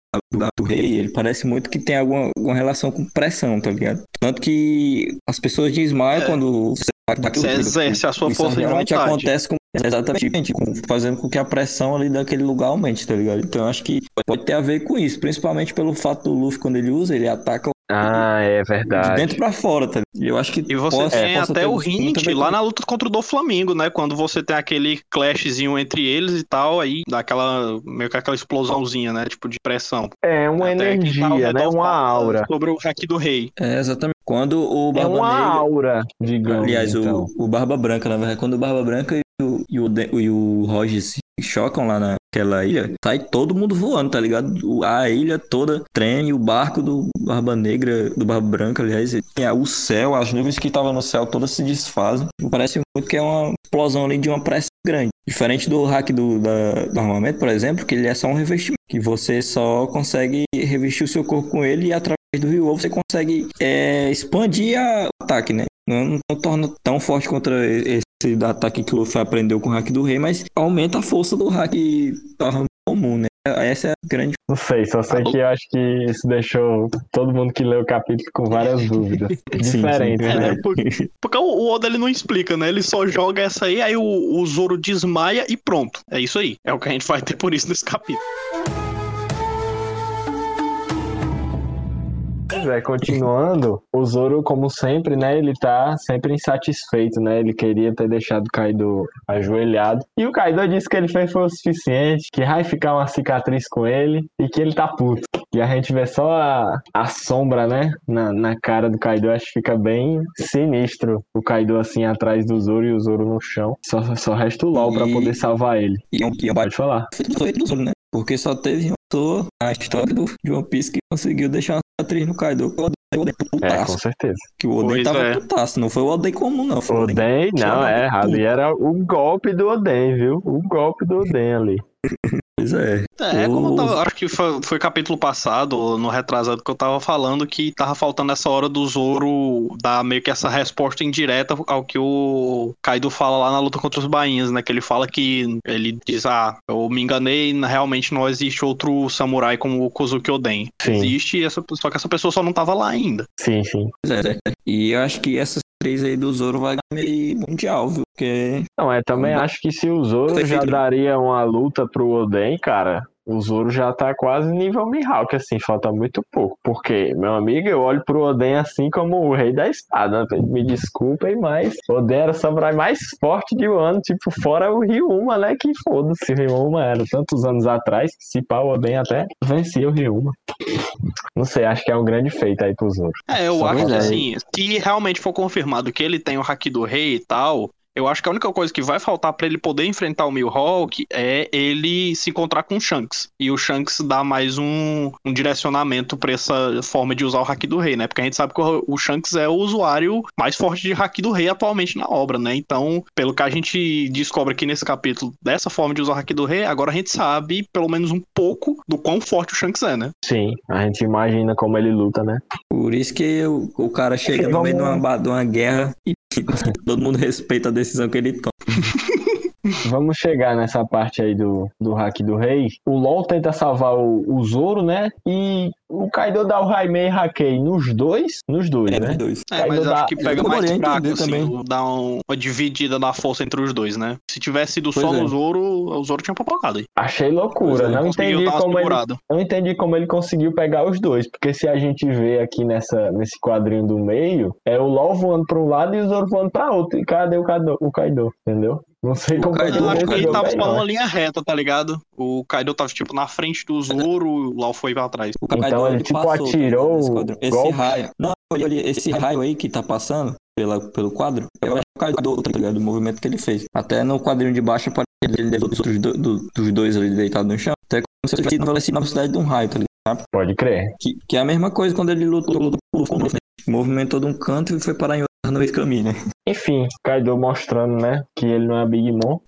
do, rei, ele parece muito que tem alguma, alguma relação com pressão, tá ligado? Tanto que as pessoas desmaiam É. quando você o Você exerce a sua força de vontade. acontece com exatamente com, fazendo com que a pressão ali daquele lugar aumente, tá ligado? Então eu acho que pode ter a ver com isso, principalmente pelo fato do Luffy quando ele usa, ele ataca Ah, é de dentro pra fora, tá ligado? E eu acho que E você possa- tem até o hint lá na luta contra o do Flamengo, né? Quando você tem aquele clashzinho entre eles e tal, aí dá aquela, meio que aquela explosãozinha, né? Tipo, de pressão. É uma Até tá energia, né? Uma aura. Sobre o Haki do Rei. É, exatamente. Quando o É Barba uma Negra aura, digamos. Aliás, então. o, o Barba Branca, na verdade, quando o Barba Branca e o, e o, e o Roger se chocam lá naquela ilha, sai todo mundo voando, tá ligado? A ilha toda treme, o barco do Barba Negra, do Barba Branca, aliás, e o céu, as nuvens que estavam no céu todas se desfazem. Parece muito que é uma explosão ali de uma pressão grande. Diferente do hack do, da- do armamento, por exemplo, que ele é só um revestimento, que você só consegue revestir o seu corpo com ele e através do Rio você consegue é, expandir a- o ataque, né? Não, não torna tão forte contra esse ataque que o Luffy aprendeu com o hack do rei, mas aumenta a força do hack comum, né? Essa é a grande. Não sei, só sei que eu acho que isso deixou todo mundo que leu o capítulo com várias dúvidas. Diferentes, É, né? né? Porque, porque o o Oda ele não explica, né? Ele só joga essa aí, aí o, o Zoro desmaia e pronto. É isso aí. É o que a gente vai ter por isso nesse capítulo. Pois é, continuando, o Zoro, como sempre, né, ele tá sempre insatisfeito, né, ele queria ter deixado o Kaido ajoelhado, e o Kaido disse que ele fez foi o suficiente, que vai ficar uma cicatriz com ele, e que ele tá puto. E a gente vê só a, a sombra, né, na, na cara do Kaido, acho que fica bem sinistro, o Kaido assim atrás do Zoro e o Zoro no chão, só, só resta o LOL pra E- poder salvar ele. E um, e é um Pode falar. feito do Zoro, né? Porque só teve autor na história do, de One Piece que conseguiu deixar uma cicatriz no Kaido. o Oden É, com putaço. certeza. que o Oden Pois tava é. putaço. Não foi o Oden comum, não. Foi Oden. Oden, não, é, ali era o golpe do Oden, viu? O golpe do Oden ali. Pois é. É, é como eu O- tava, acho que foi, foi capítulo passado, ou no retrasado, que eu tava falando que tava faltando essa hora do Zoro dar meio que essa resposta indireta ao que o Kaido fala lá na luta contra os bainhas, né? Que ele fala que ele diz, ah, eu me enganei, realmente não existe outro samurai como o Kozuki Oden. Sim. Existe, essa, só que essa pessoa só não tava lá ainda. Sim, sim. Pois é. E eu acho que essas três aí do Zoro vai ganhar meio mundial, viu? Porque Não, é, também acho que se o Zoro já daria uma luta pro Oden, cara, o Zoro já tá quase nível Mihawk, assim, falta muito pouco. Porque, meu amigo, eu olho pro Oden assim como o rei da espada. Me desculpem, mas Oden era o samurai mais forte de Wano, tipo, fora o Ryuma, né? Que foda-se, o Ryuma era tantos anos atrás, que se pá, o Oden até vencia o Ryuma. Não sei, acho que é um grande feito aí pro Zoro. É, eu Só acho que verdade. assim, se realmente for confirmado que ele tem o Haki do Rei e tal, eu acho que a única coisa que vai faltar pra ele poder enfrentar o Mihawk é ele se encontrar com o Shanks. E o Shanks dá mais um, um direcionamento pra essa forma de usar o Haki do Rei, né? Porque a gente sabe que o, o Shanks é o usuário mais forte de Haki do Rei atualmente na obra, né? Então, pelo que a gente descobre aqui nesse capítulo dessa forma de usar o Haki do Rei, agora a gente sabe pelo menos um pouco do quão forte o Shanks é, né? Sim, a gente imagina como ele luta, né? por isso que o, o cara chega no meio de uma, de uma guerra e todo mundo respeita a decisão que ele toma. Vamos chegar nessa parte aí do, do hack do rei. O LOL tenta salvar o, o Zoro, né? E o Kaido dá o Raimei e Hakei nos dois. Nos dois, É, né? dois. É, Kaido mas dá- acho que pega eu mais fraco, entender assim, também. dá um- uma dividida na força entre os dois, né? Se tivesse sido só Pois é. no Zoro, o Zoro tinha papocado aí. Achei loucura. É, não, entendi como ele, não entendi como ele conseguiu pegar os dois. Porque se a gente vê aqui nessa, nesse quadrinho do meio, é o LOL voando pra um lado e o Zoro voando pra outro. E cadê o Kaido? O Kaido entendeu? Não sei O como Kaido- ele Eu acho que ele tava não. numa linha reta, tá ligado? O Kaido tava, tipo, na frente do Zoro, o Lau foi pra trás. O Então Kaido, ele, tipo, passou atirou o. Esse golpe. raio. Não, ele- esse raio aí que tá passando pela, pelo quadro, eu acho que o Kaido, tá ligado? Do movimento que ele fez. Até no quadrinho de baixo aparece ele dos outros do- do- dos dois ali deitados no chão. Até como se ele tivesse velocidade na velocidade de um raio, tá ligado? Pode crer. Que, que é a mesma coisa quando ele lutou, lutou Luffy, né? movimentou de um canto e foi parar em outro no meio do caminho, né? Enfim, Kaido mostrando, né, que ele não é Big Mom.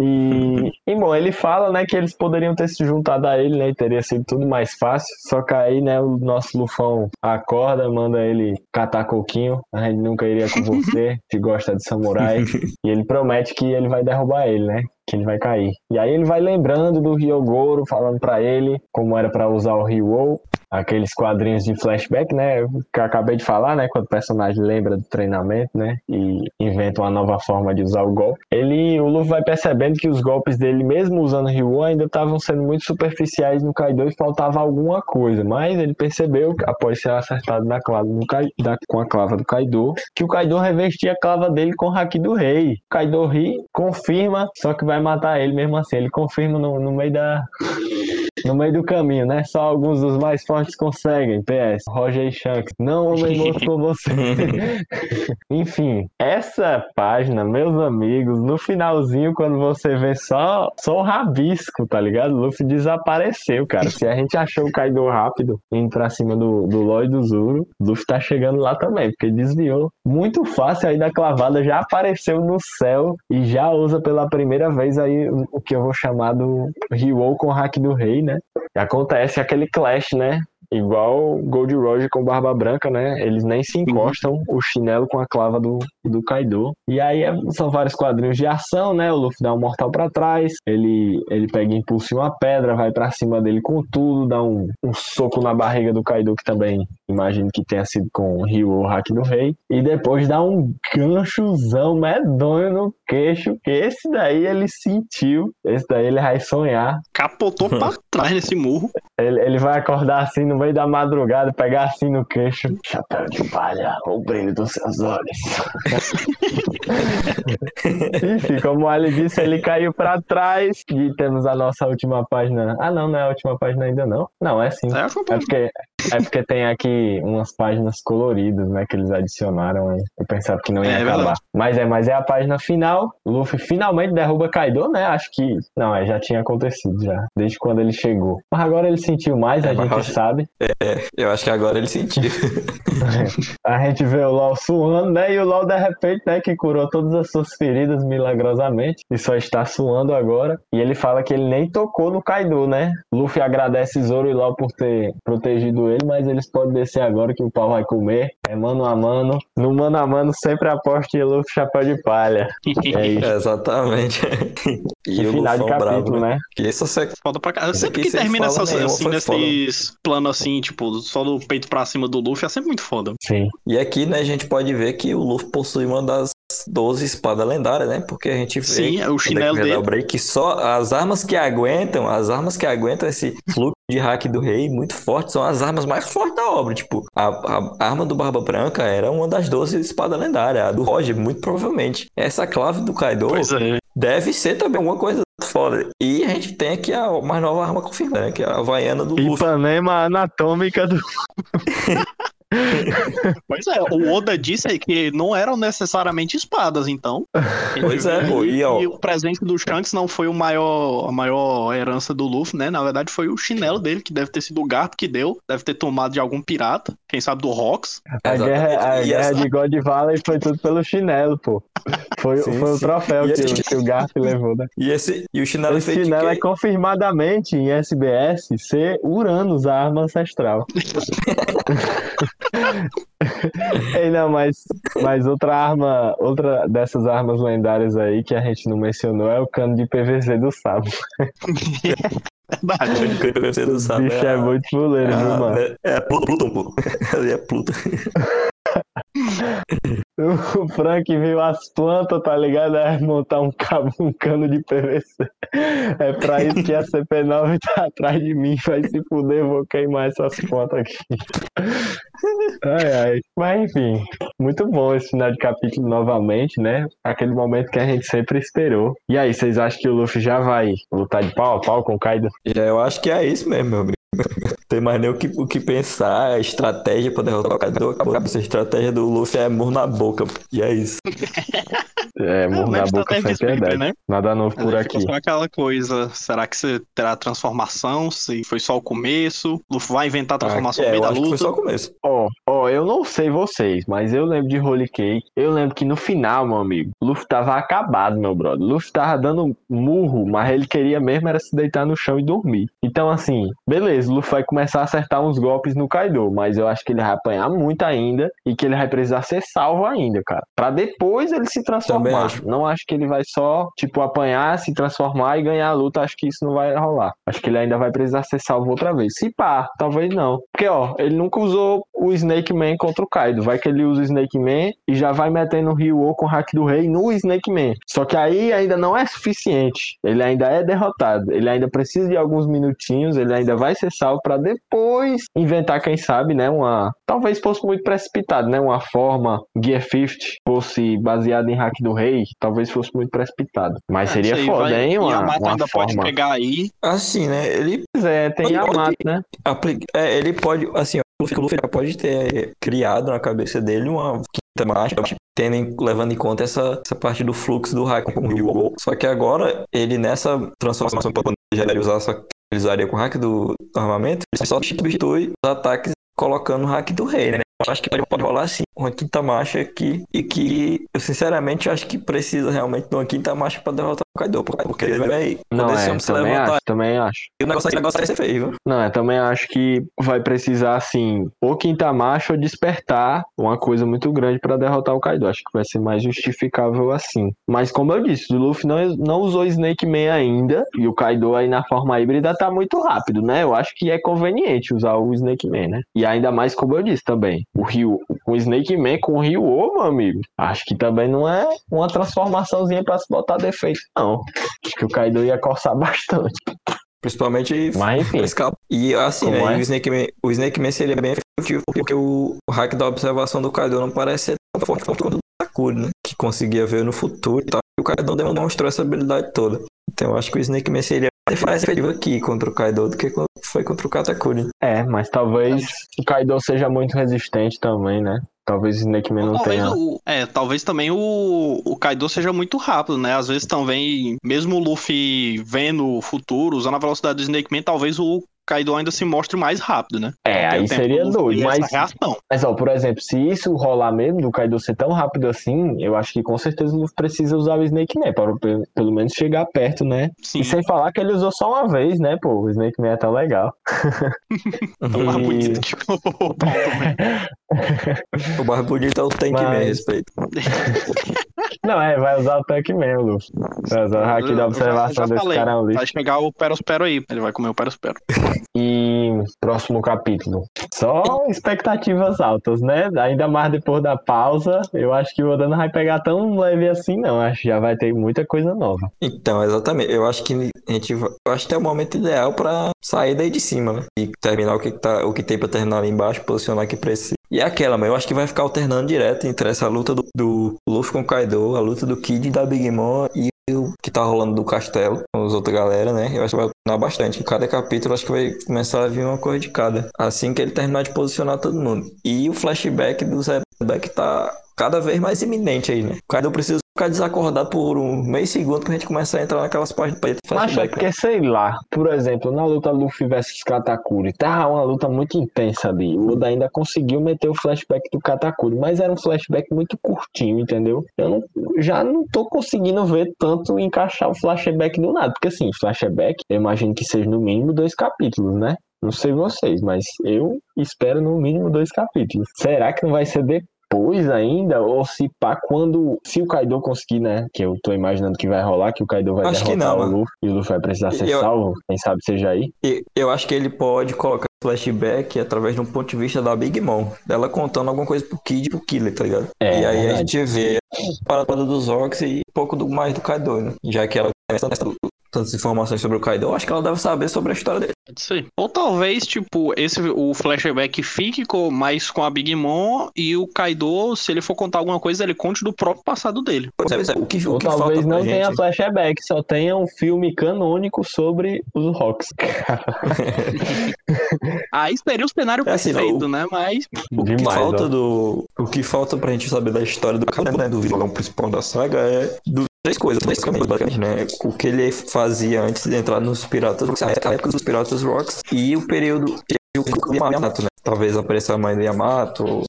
E, e, bom, ele fala, né, que eles poderiam ter se juntado a ele, né, e teria sido tudo mais fácil. Só que aí, né, o nosso Lufão acorda, manda ele catar coquinho. A gente nunca iria com você, que gosta de samurai. E ele promete que ele vai derrubar ele, né? Que ele vai cair. E aí ele vai lembrando do Ryogoro, falando pra ele como era pra usar o Ryo, aqueles quadrinhos de flashback, né? Que eu acabei de falar, né? Quando o personagem lembra do treinamento, né? E inventa uma nova forma de usar o golpe. Ele, o Luffy vai percebendo que os golpes dele, mesmo usando Ryo, ainda estavam sendo muito superficiais no Kaido e faltava alguma coisa. Mas ele percebeu, após ser acertado na clava Kai- da- com a clava do Kaido, que o Kaido revestia a clava dele com o Haki do Rei. O Kaido ri, confirma, só que vai matar ele mesmo assim. Ele confirma no, no meio da. No meio do caminho, né? Só alguns dos mais fortes conseguem. PS. Roger e Shanks. Não homem morto com você. Enfim, essa página, meus amigos, no finalzinho, quando você vê só, só o rabisco, tá ligado? O Luffy desapareceu, cara. Se a gente achou o Kaido rápido indo pra cima do, do Lloyd do Zoro, o Luffy tá chegando lá também, porque desviou muito fácil aí da clavada, já apareceu no céu e já usa pela primeira vez aí o o que eu vou chamar do Ryo com o hack do rei, né? E acontece aquele clash, né? Igual Gold Roger com Barba Branca, né? Eles nem se encostam o chinelo com a clava do, do Kaido. E aí é- são vários quadrinhos de ação, né? O Luffy dá um mortal pra trás, ele, ele pega impulso em uma pedra, vai pra cima dele com tudo, dá um, um soco na barriga do Kaido, que também imagino que tenha sido com o Ryo o hack do rei. E depois dá um ganchozão medonho no queixo, que esse daí ele sentiu. Esse daí ele vai sonhar. Capotou pra trás nesse murro. Ele, ele vai acordar assim no meio da madrugada, pegar assim no queixo. Chapéu de palha, o brilho dos seus olhos. Enfim, como o Ali disse, ele caiu pra trás. E temos a nossa última página. Ah, não, não é a última página ainda, não. Não, é sim. É, É porque É porque tem aqui umas páginas coloridas, né, que eles adicionaram aí. Eu pensava que não ia É acabar. verdade. Mas é, mas é a página final. Luffy finalmente derruba Kaido, né? Acho que. Não, é, já tinha acontecido já. Desde quando ele chegou. Mas agora ele sentiu mais, É, a gente acho- sabe. Eu acho que agora ele sentiu. A gente vê o LOL suando, né? E o LOL, de repente, né, que curou todas as suas feridas milagrosamente e só está suando agora. E ele fala que ele nem tocou no Kaido, né? Luffy agradece Zoro e LOL por ter protegido ele, mas eles podem descer agora que o pau vai comer. É mano a mano. No mano a mano, sempre aposto em Luffy chapéu de palha. É isso. Exatamente. E E o final de capítulo, bravo, né? né? Que isso você Foda pra caralho. Sempre Aqui que sem termina essas, nenhuma, assim, nesses planos assim, tipo, só do peito pra cima do Luffy, é sempre muito foda. Sim. E aqui, né, a gente pode ver que o Luffy possui uma das 12 espadas lendárias, né? Porque a gente vê Sim, é o chinelo dele. break que só as armas que aguentam, as armas que aguentam esse fluxo de hack do rei muito forte são as armas mais fortes da obra. Tipo, a, a arma do Barba Branca era uma das 12 espadas lendárias, a do Roger, muito provavelmente. Essa clave do Kaido é. deve ser também alguma coisa foda. E a gente tem aqui a mais nova arma confirmada, né? Que é a Havaiana do Luffy. Ipanema anatômica do. Pois é, o Oda disse aí que não eram necessariamente espadas, então. Pois é, pô, e, ó. E o presente do Shanks não foi o maior, a maior herança do Luffy, né? Na verdade, foi o chinelo dele, que deve ter sido o garpo que deu. Deve ter tomado de algum pirata. Quem sabe do Rox. A guerra, a guerra de God Valley foi tudo pelo chinelo, pô. Foi, Sim, foi o sim. troféu E que, esse- o- que o Garp levou, né? E, esse, e o chinelo Esse feito chinelo é confirmadamente em SBS ser Uranus, a arma ancestral. Ei, não, mas, mas outra arma, outra dessas armas lendárias aí que a gente não mencionou é o cano de PVC do Sabo. Verdade. Você não O sabe. bicho é muito fuleiro, viu, mano? É, é Pluton, pô. Ali é Pluton. O Frank viu as plantas, tá ligado? Aí montar um cabo, um cano de PVC. É pra isso que a CP9 tá atrás de mim. Vai se fuder, eu vou queimar essas plantas aqui. Ai, ai. Mas enfim, muito bom esse final de capítulo novamente, né? Aquele momento que a gente sempre esperou. E aí, vocês acham que o Luffy já vai lutar de pau a pau com o Kaido? Eu acho que é isso mesmo, meu amigo. Tem mais nem o que, o que pensar, a estratégia pra derrotar o Kaido. Acabou. Essa estratégia do Luffy é murro na boca. E é isso. É, murro na tá boca sempre é né? Nada novo por aqui. só aquela coisa, será que você terá transformação? Se foi só o começo? Luffy vai inventar a transformação é, no meio da que foi luta? só o começo. Ó, ó, eu não sei vocês, mas eu lembro de Holy Cake. Eu lembro que no final, meu amigo, Luffy tava acabado, meu brother. Luffy tava dando murro, mas ele queria mesmo era se deitar no chão e dormir. Então, assim, beleza, Luffy vai começar a acertar uns golpes no Kaido, mas eu acho que ele vai apanhar muito ainda e que ele vai precisar ser salvo ainda, cara. Pra depois ele se transformar. acho. Não acho que ele vai só, tipo, apanhar, se transformar e ganhar a luta. Acho que isso não vai rolar. Acho que ele ainda vai precisar ser salvo outra vez. Se pá, talvez não. Porque, ó, ele nunca usou o Snake Man contra o Kaido. Vai que ele usa o Snake Man e já vai metendo o Ryu com o Hack do Rei no Snake Man. Só que aí ainda não é suficiente. Ele ainda é derrotado. Ele ainda precisa de alguns minutinhos. Ele ainda vai ser salvo pra depois inventar, quem sabe, né? Uma. Talvez fosse muito precipitado, né? Uma forma Gear 50 fosse baseada em Hack do Rei. Talvez fosse muito precipitado. Mas É, seria foda, vai- hein? E Uma, a mata uma ainda pode forma. pegar aí. Assim, né? Ele Pois é, tem Pode- Yamato, né? aplica. É, ele pode. Assim, ó, o Luffy- já pode ter criado na cabeça dele uma quinta marcha, tendo em- levando em conta essa, essa parte do fluxo do hack com o Ryu. Só que agora, ele nessa transformação para ele usar essa usaria com o hack do armamento, ele só substitui os ataques colocando o hack do rei, né? Acho que pode, pode rolar assim, uma quinta marcha aqui, e que eu sinceramente acho que precisa realmente de uma quinta marcha para derrotar o Kaido, porque ele vai Não, é, se também levantar, acho, também acho. o negócio, o negócio vai ser feio, viu? Não, eu também acho que vai precisar, assim, ou quinta marcha ou despertar uma coisa muito grande pra derrotar o Kaido. Acho que vai ser mais justificável assim. Mas como eu disse, o Luffy não, não usou Snake Man ainda, e o Kaido aí na forma híbrida tá muito rápido, né? Eu acho que é conveniente usar o Snake Man, né? E ainda mais, como eu disse também, o Ryu, o Snake Man com o Ryu, ô, meu amigo, acho que também não é uma transformaçãozinha pra se botar defeito, não. Acho que o Kaido ia coçar bastante. Principalmente Mas enfim. E assim, né? é? E o Snake Man, o Snake Man seria bem efetivo porque o, o hack da observação do Kaido não parece ser tão forte quanto o do Sakura, né? Que conseguia ver no futuro e tal. E o Kaido demonstrou essa habilidade toda. Então eu acho que o Snake Man seria mais efetivo aqui contra o Kaido do que foi contra o Katakuri. É, mas talvez o Kaido seja muito resistente também, né? Talvez o Snake Man não talvez tenha. o, é, talvez também o, o Kaido seja muito rápido, né? Às vezes também, mesmo o Luffy vendo o futuro, usando a velocidade do Snake Man, talvez o Kaido ainda se mostre mais rápido, né? É, Não aí o seria doido, mas-. Mas, ó, por exemplo, se isso rolar mesmo, do Kaido ser tão rápido assim, eu acho que com certeza o Luffy precisa usar o Snake Man, para pe- pelo menos chegar perto, né? Sim, E sem falar que ele usou só uma vez, né, pô? O Snake Man é tão legal. tão mais bonito que o Paulo também. O mais bonito é o Tank Mas- Man, respeito. Não, é, vai usar o tanque mesmo, Luffy. Vai usar o haki da observação desse falei, cara. Vai chegar o Perospero aí, ele vai comer o Perospero. E próximo capítulo. Só expectativas altas, né? Ainda mais depois da pausa. Eu acho que o Oda não vai pegar tão leve assim, não. Acho que já vai ter muita coisa nova. Então, exatamente. Eu acho que a gente vai- eu acho que é o momento ideal pra sair daí de cima, né? E terminar o que, tá, o que tem pra terminar ali embaixo, posicionar que precisa. E é aquela, mas eu acho que vai ficar alternando direto entre essa luta do, do Luffy com o Kaido, a luta do Kid e da Big Mom e o que tá rolando do castelo com os outros galera, né? Eu acho que vai alternar bastante. Cada capítulo acho que vai começar a vir uma coisa de cada. Assim que ele terminar de posicionar todo mundo. E o flashback do Zé Beck tá cada vez mais iminente aí, né? O Kaido precisa ficar desacordado por um meio segundo pra gente começar a entrar naquelas páginas Mas é flashback. porque, sei lá, por exemplo, na luta Luffy versus Katakuri, tá uma luta muito intensa ali. O Oda ainda conseguiu meter o flashback do Katakuri, mas era um flashback muito curtinho, entendeu? Eu não, já não tô conseguindo ver tanto encaixar o flashback do nada. Porque assim, flashback, eu imagino que seja no mínimo dois capítulos, né? Não sei vocês, mas eu espero no mínimo dois capítulos. Será que não vai ser depois ainda? Ou se pá, quando. Se o Kaido conseguir, né? Que eu tô imaginando que vai rolar, que o Kaido vai Acho que derrotar não, o. Luffy e o Luffy vai precisar ser Eu- salvo. Quem sabe seja aí. Eu acho que ele pode colocar flashback através de um ponto de vista da Big Mom. Dela contando alguma coisa pro Kid e pro Killer, tá ligado? É, e aí a verdade. gente vê a parada dos Orcs e um pouco do mais do Kaido, né? Já que ela tantas- tantas informações sobre o Kaido, eu acho que ela deve saber sobre a história dele. Pode ser. Ou talvez, tipo, esse o flashback fique com, mais com a Big Mom e o Kaido, se ele for contar alguma coisa, ele conte do próprio passado dele. Pois é, O que, o Ou que falta talvez não gente... tenha flashback, só tenha um filme canônico sobre os Rocks. Aí seria o cenário É assim, perfeito, o- né? Mas O que Demais, falta ó. do. O que falta pra gente saber da história do Kaido, né, do vilão principal da saga é do três coisas, basicamente, basicamente, né? O que ele fazia antes de entrar nos Piratas Rocks, a época dos Piratas Rocks e o período que o Yamato, né? Talvez apareça a mãe do Yamato,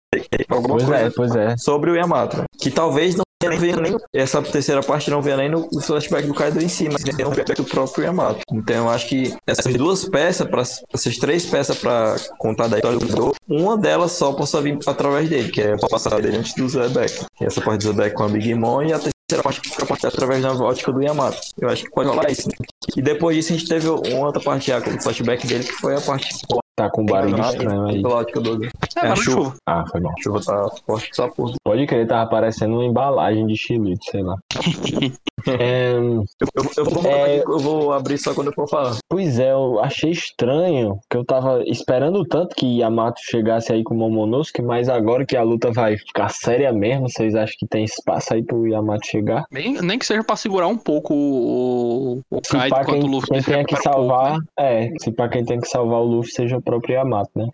alguma Pois coisa é, pois é. sobre o Yamato, né? Que talvez não venha nem essa terceira parte não venha nem no flashback do Kaido em si, mas tem um flashback do próprio Yamato. Então eu acho que essas duas peças, pra, essas três peças pra contar da história do Kaido, uma delas só possa vir através dele, que é o passado dele antes do Zebek. Essa parte do Zebek com a Big Mom e a terceira parte que pode através da ótica do Yamato. Eu acho que pode rolar isso. E depois disso a gente teve uma outra parte já, com o flashback dele, que foi a parte Tá com barulho estranho aí. pela ótica do é, É a de chuva. chuva. Ah, foi bom. A chuva tá forte essa porra. Pode crer, tava parecendo uma embalagem de xilito, sei lá. É, Eu, eu, eu vou, É. eu vou abrir só quando eu for falar. pois é, eu achei estranho que eu tava esperando tanto que Yamato chegasse aí com o Momonosuke, mas agora que a luta vai ficar séria mesmo, vocês acham que tem espaço aí pro Yamato chegar? Nem, nem que seja pra segurar um pouco o, o Se Kaido quem, o Luffy quem tenha que um pouco, salvar, né? é, se pá, quem tem que salvar o Luffy seja o próprio Yamato, né?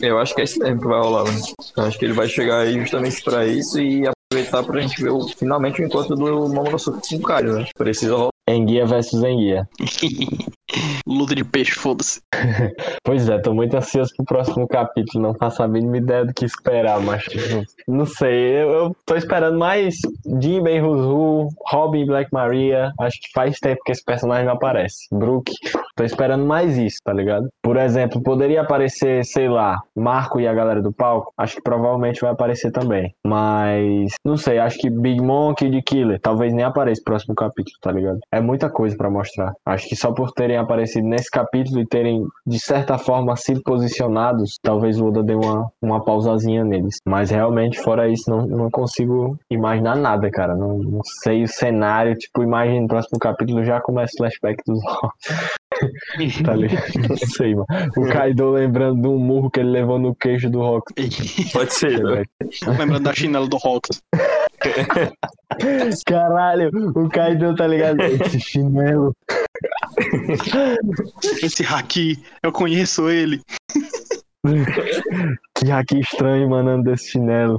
Eu acho que é isso mesmo que vai rolar. Né? Eu acho que ele vai chegar aí justamente pra isso e aproveitar pra gente ver o, finalmente o encontro do Momonosuke com o Kaido, né? Precisa rolar. Enguia versus Enguia. Luta de peixe, foda-se. Pois é, tô muito ansioso pro próximo capítulo, não faço a mínima ideia do que esperar, mas tipo, não sei, eu, eu tô esperando mais Jinbei Ruzu, Robin Black Maria, acho que faz tempo que esse personagem não aparece. Brook, tô esperando mais isso, tá ligado? Por exemplo, poderia aparecer, sei lá, Marco e a galera do palco, acho que provavelmente vai aparecer também, mas não sei, acho que Big Mom, Kid Killer, talvez nem apareça no próximo capítulo, tá ligado? É muita coisa pra mostrar. Acho que só por terem aparecido nesse capítulo e terem, de certa forma, sido posicionados, talvez o Oda dê uma, uma pausazinha neles. Mas realmente, fora isso, não, não consigo imaginar nada, cara. Não, não sei o cenário. Tipo, imagina no próximo capítulo já começa o flashback dos tá ligado? Não sei, mano. O Kaido lembrando de um murro que ele levou no queixo do Rock. Pode ser, né? Lembrando da chinela do Hawks. Caralho, o Kaido tá ligado? Esse chinelo. Esse haki, eu conheço ele. Que haki estranho emanando desse chinelo.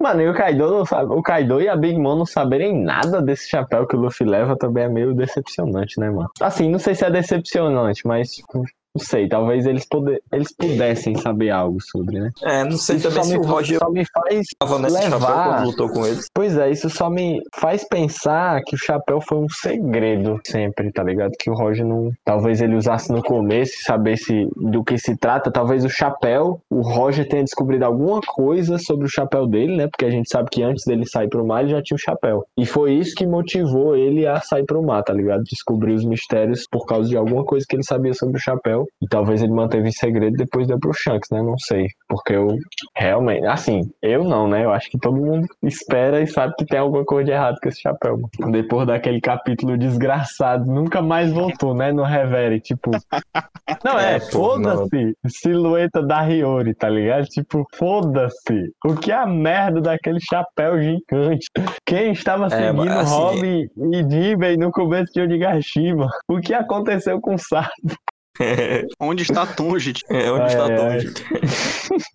Mano, e o Kaido não sabe. O Kaido e a Big Mom não saberem nada desse chapéu que o Luffy leva também é meio decepcionante, né, mano? Assim, não sei se é decepcionante, mas tipo, não sei, talvez eles, eles pudessem saber algo sobre, né? É, não sei Isso também se o Roger só me faz tava nesse chapéu levar. lutou com eles. Pois é, isso só me faz pensar que o chapéu foi um segredo sempre, tá ligado? Que o Roger não. Talvez ele usasse no começo e sabesse do que se trata. Talvez o chapéu, o Roger tenha descobrido alguma coisa sobre o chapéu dele, né? Porque a gente sabe que antes dele sair pro mar, ele já tinha o chapéu. E foi isso que motivou ele a sair pro mar, tá ligado? Descobrir os mistérios por causa de alguma coisa que ele sabia sobre o chapéu. E talvez ele manteve em segredo e depois deu pro Shanks, né? Não sei. Porque eu realmente. Assim, eu não, né? Eu acho que todo mundo espera e sabe que tem alguma coisa de errado com esse chapéu. mano. Depois daquele capítulo desgraçado, nunca mais voltou, né? No Revere. Tipo. Não, é, É, foda-se. Silhueta da Hiyori, tá ligado? Tipo, foda-se. O que é a merda daquele chapéu gigante? Quem estava É, seguindo mas, assim, Robin e Jinbei no começo de Onigashima? O que aconteceu com o Sato? Onde está Tunjit? É, onde Ai, está. Tom?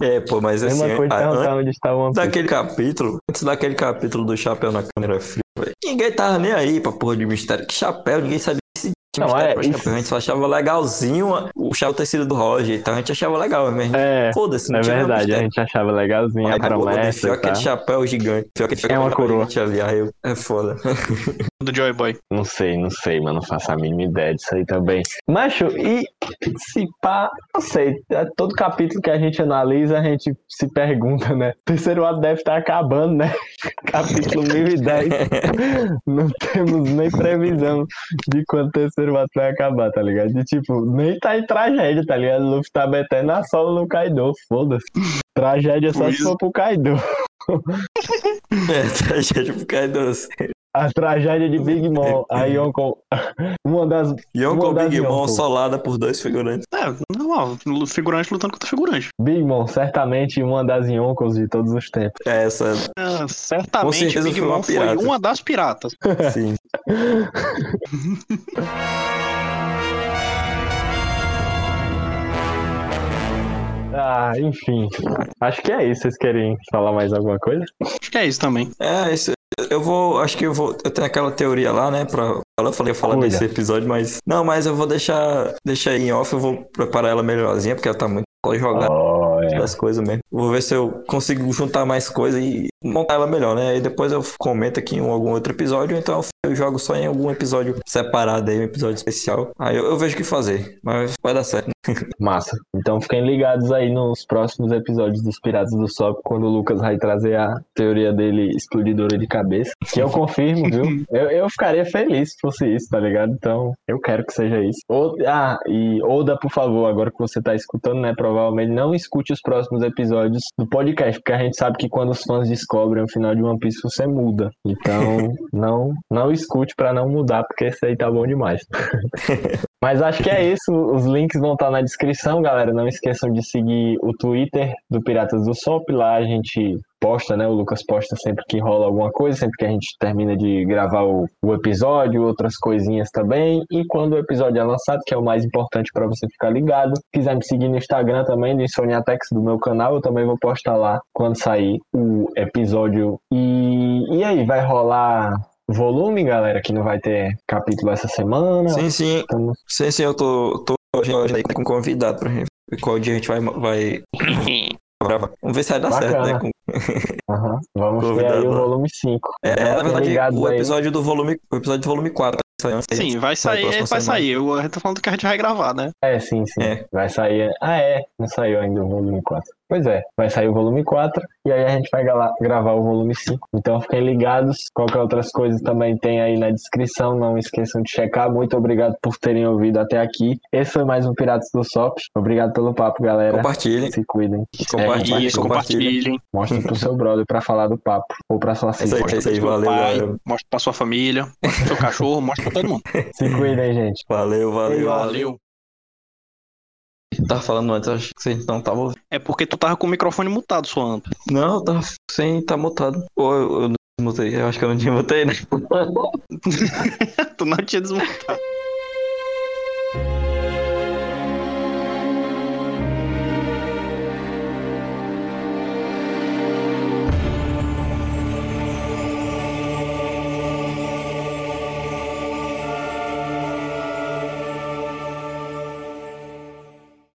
É, pô, mas assim, Mesma coisa a- perguntar onde está o One antes Piece. daquele capítulo, antes daquele capítulo do chapéu na câmera fria, velho, ninguém tava nem aí pra porra de mistério. Que chapéu, ninguém sabia se tinha Não, mistério é, isso- chapéu. A gente só achava legalzinho o chapéu ter sido do Roger, então a gente achava legal mesmo. É, Foda-se, não é verdade, a gente achava legalzinho a promessa enfiou e aquele chapéu gigante. Enfiou aquele chapéu É uma coroa. ali, aí eu- é foda. Do Joy Boy. Não sei, não sei, mano. Não faço a mínima ideia disso aí também. Macho, e se pá, não sei. é Todo capítulo que a gente analisa, a gente se pergunta, né? O terceiro ato deve estar acabando, né? Capítulo 1010. não temos nem previsão de quando o terceiro ato vai acabar, tá ligado? De tipo, nem tá em tragédia, tá ligado? O Luffy tá metendo a sola no Kaido, foda-se. Tragédia só se for pro Kaido. É, tragédia pro Kaidoso. A tragédia de Big Mom, a Yonko, uma das Yonko Uma das Big Mom solada por dois figurantes. É, normal. Figurante lutando contra figurante. Big Mom, certamente uma das Yonkos de todos os tempos. É, essa, É, certamente certeza Big foi uma Mom foi uma das piratas. sim. Ah, enfim. Acho que é isso. Vocês querem falar mais alguma coisa? Acho que é isso também. É, isso. Eu vou, acho que eu vou. Eu tenho aquela teoria lá, né? Pra, eu falei falar Cuida. desse episódio, mas. Não, mas eu vou deixar, deixar em off, eu vou preparar ela melhorzinha, porque ela tá muito jogada Oh, é. das coisas mesmo. Vou ver se eu consigo juntar mais coisas e montar ela melhor, né? Aí depois eu comento aqui em algum outro episódio, então eu jogo só em algum episódio separado aí, um episódio especial. Aí eu, eu vejo o que fazer, mas vai dar certo. Massa. Então fiquem ligados aí nos próximos episódios dos Piratas do Sol, quando o Lucas vai trazer a teoria dele explodidora de cabeça. Que eu confirmo, viu? Eu, eu ficaria feliz se fosse isso, tá ligado? Então, eu quero que seja isso. Ou- ah, e Oda, por favor, agora que você tá escutando, né? Provavelmente não escute os próximos episódios do podcast, porque a gente sabe que quando os fãs descobrem o final de One Piece, você muda. Então, não, não escute pra não mudar, porque esse aí tá bom demais. Mas acho que é isso. Os links vão estar na descrição, galera. Não esqueçam de seguir o Twitter do Piratas do Sop. Lá a gente posta, né? O Lucas posta sempre que rola alguma coisa, sempre que a gente termina de gravar o, o episódio, outras coisinhas também. E quando o episódio é lançado, que é o mais importante para você ficar ligado. Se quiser me seguir no Instagram também, do Insoniatex, do meu canal, eu também vou postar lá quando sair o episódio. E, e aí, vai rolar volume, galera, que não vai ter capítulo essa semana. Sim, sim. Estamos Sim, sim, eu tô, tô hoje hoje aí com convidado pra gente. Qual dia a gente vai, vai gravar. Vamos ver se vai dar Bacana. certo, né? Com- Aham, Vamos ter Convidado aí o volume 5. É, Então, na verdade, o aí. episódio do volume. O episódio do volume 4 vai sair antes da Sim, vai sair, vai semana. sair. Eu, a gente tá falando que a gente vai gravar, né? É, sim, sim. É. Vai sair. Ah, é. Não saiu ainda o volume 4. Pois é, vai sair o volume 4 e aí a gente vai gravar o volume 5. Então fiquem ligados. Qualquer outras coisas também tem aí na descrição. Não esqueçam de checar. Muito obrigado por terem ouvido até aqui. Esse foi mais um Piratas do Sop. Obrigado pelo papo, galera. Compartilhem. Se cuidem. Compartilhem. Isso, compartilhem. compartilhem. Mostre pro seu brother pra falar do papo. Ou pra sua É isso filha. aí, é isso aí. seu Valeu, pai, valeu. Mostra pra sua família, mostra pro seu cachorro, mostra pra todo mundo. Se cuidem, gente. Valeu, valeu. Valeu. Tava falando antes, acho que você não tava ouvindo. É porque tu tava com o microfone mutado suando. Não, eu tava sem tá mutado. Pô, eu, eu não mutei. Eu acho que eu não tinha mutei, né? tu não tinha desmontado.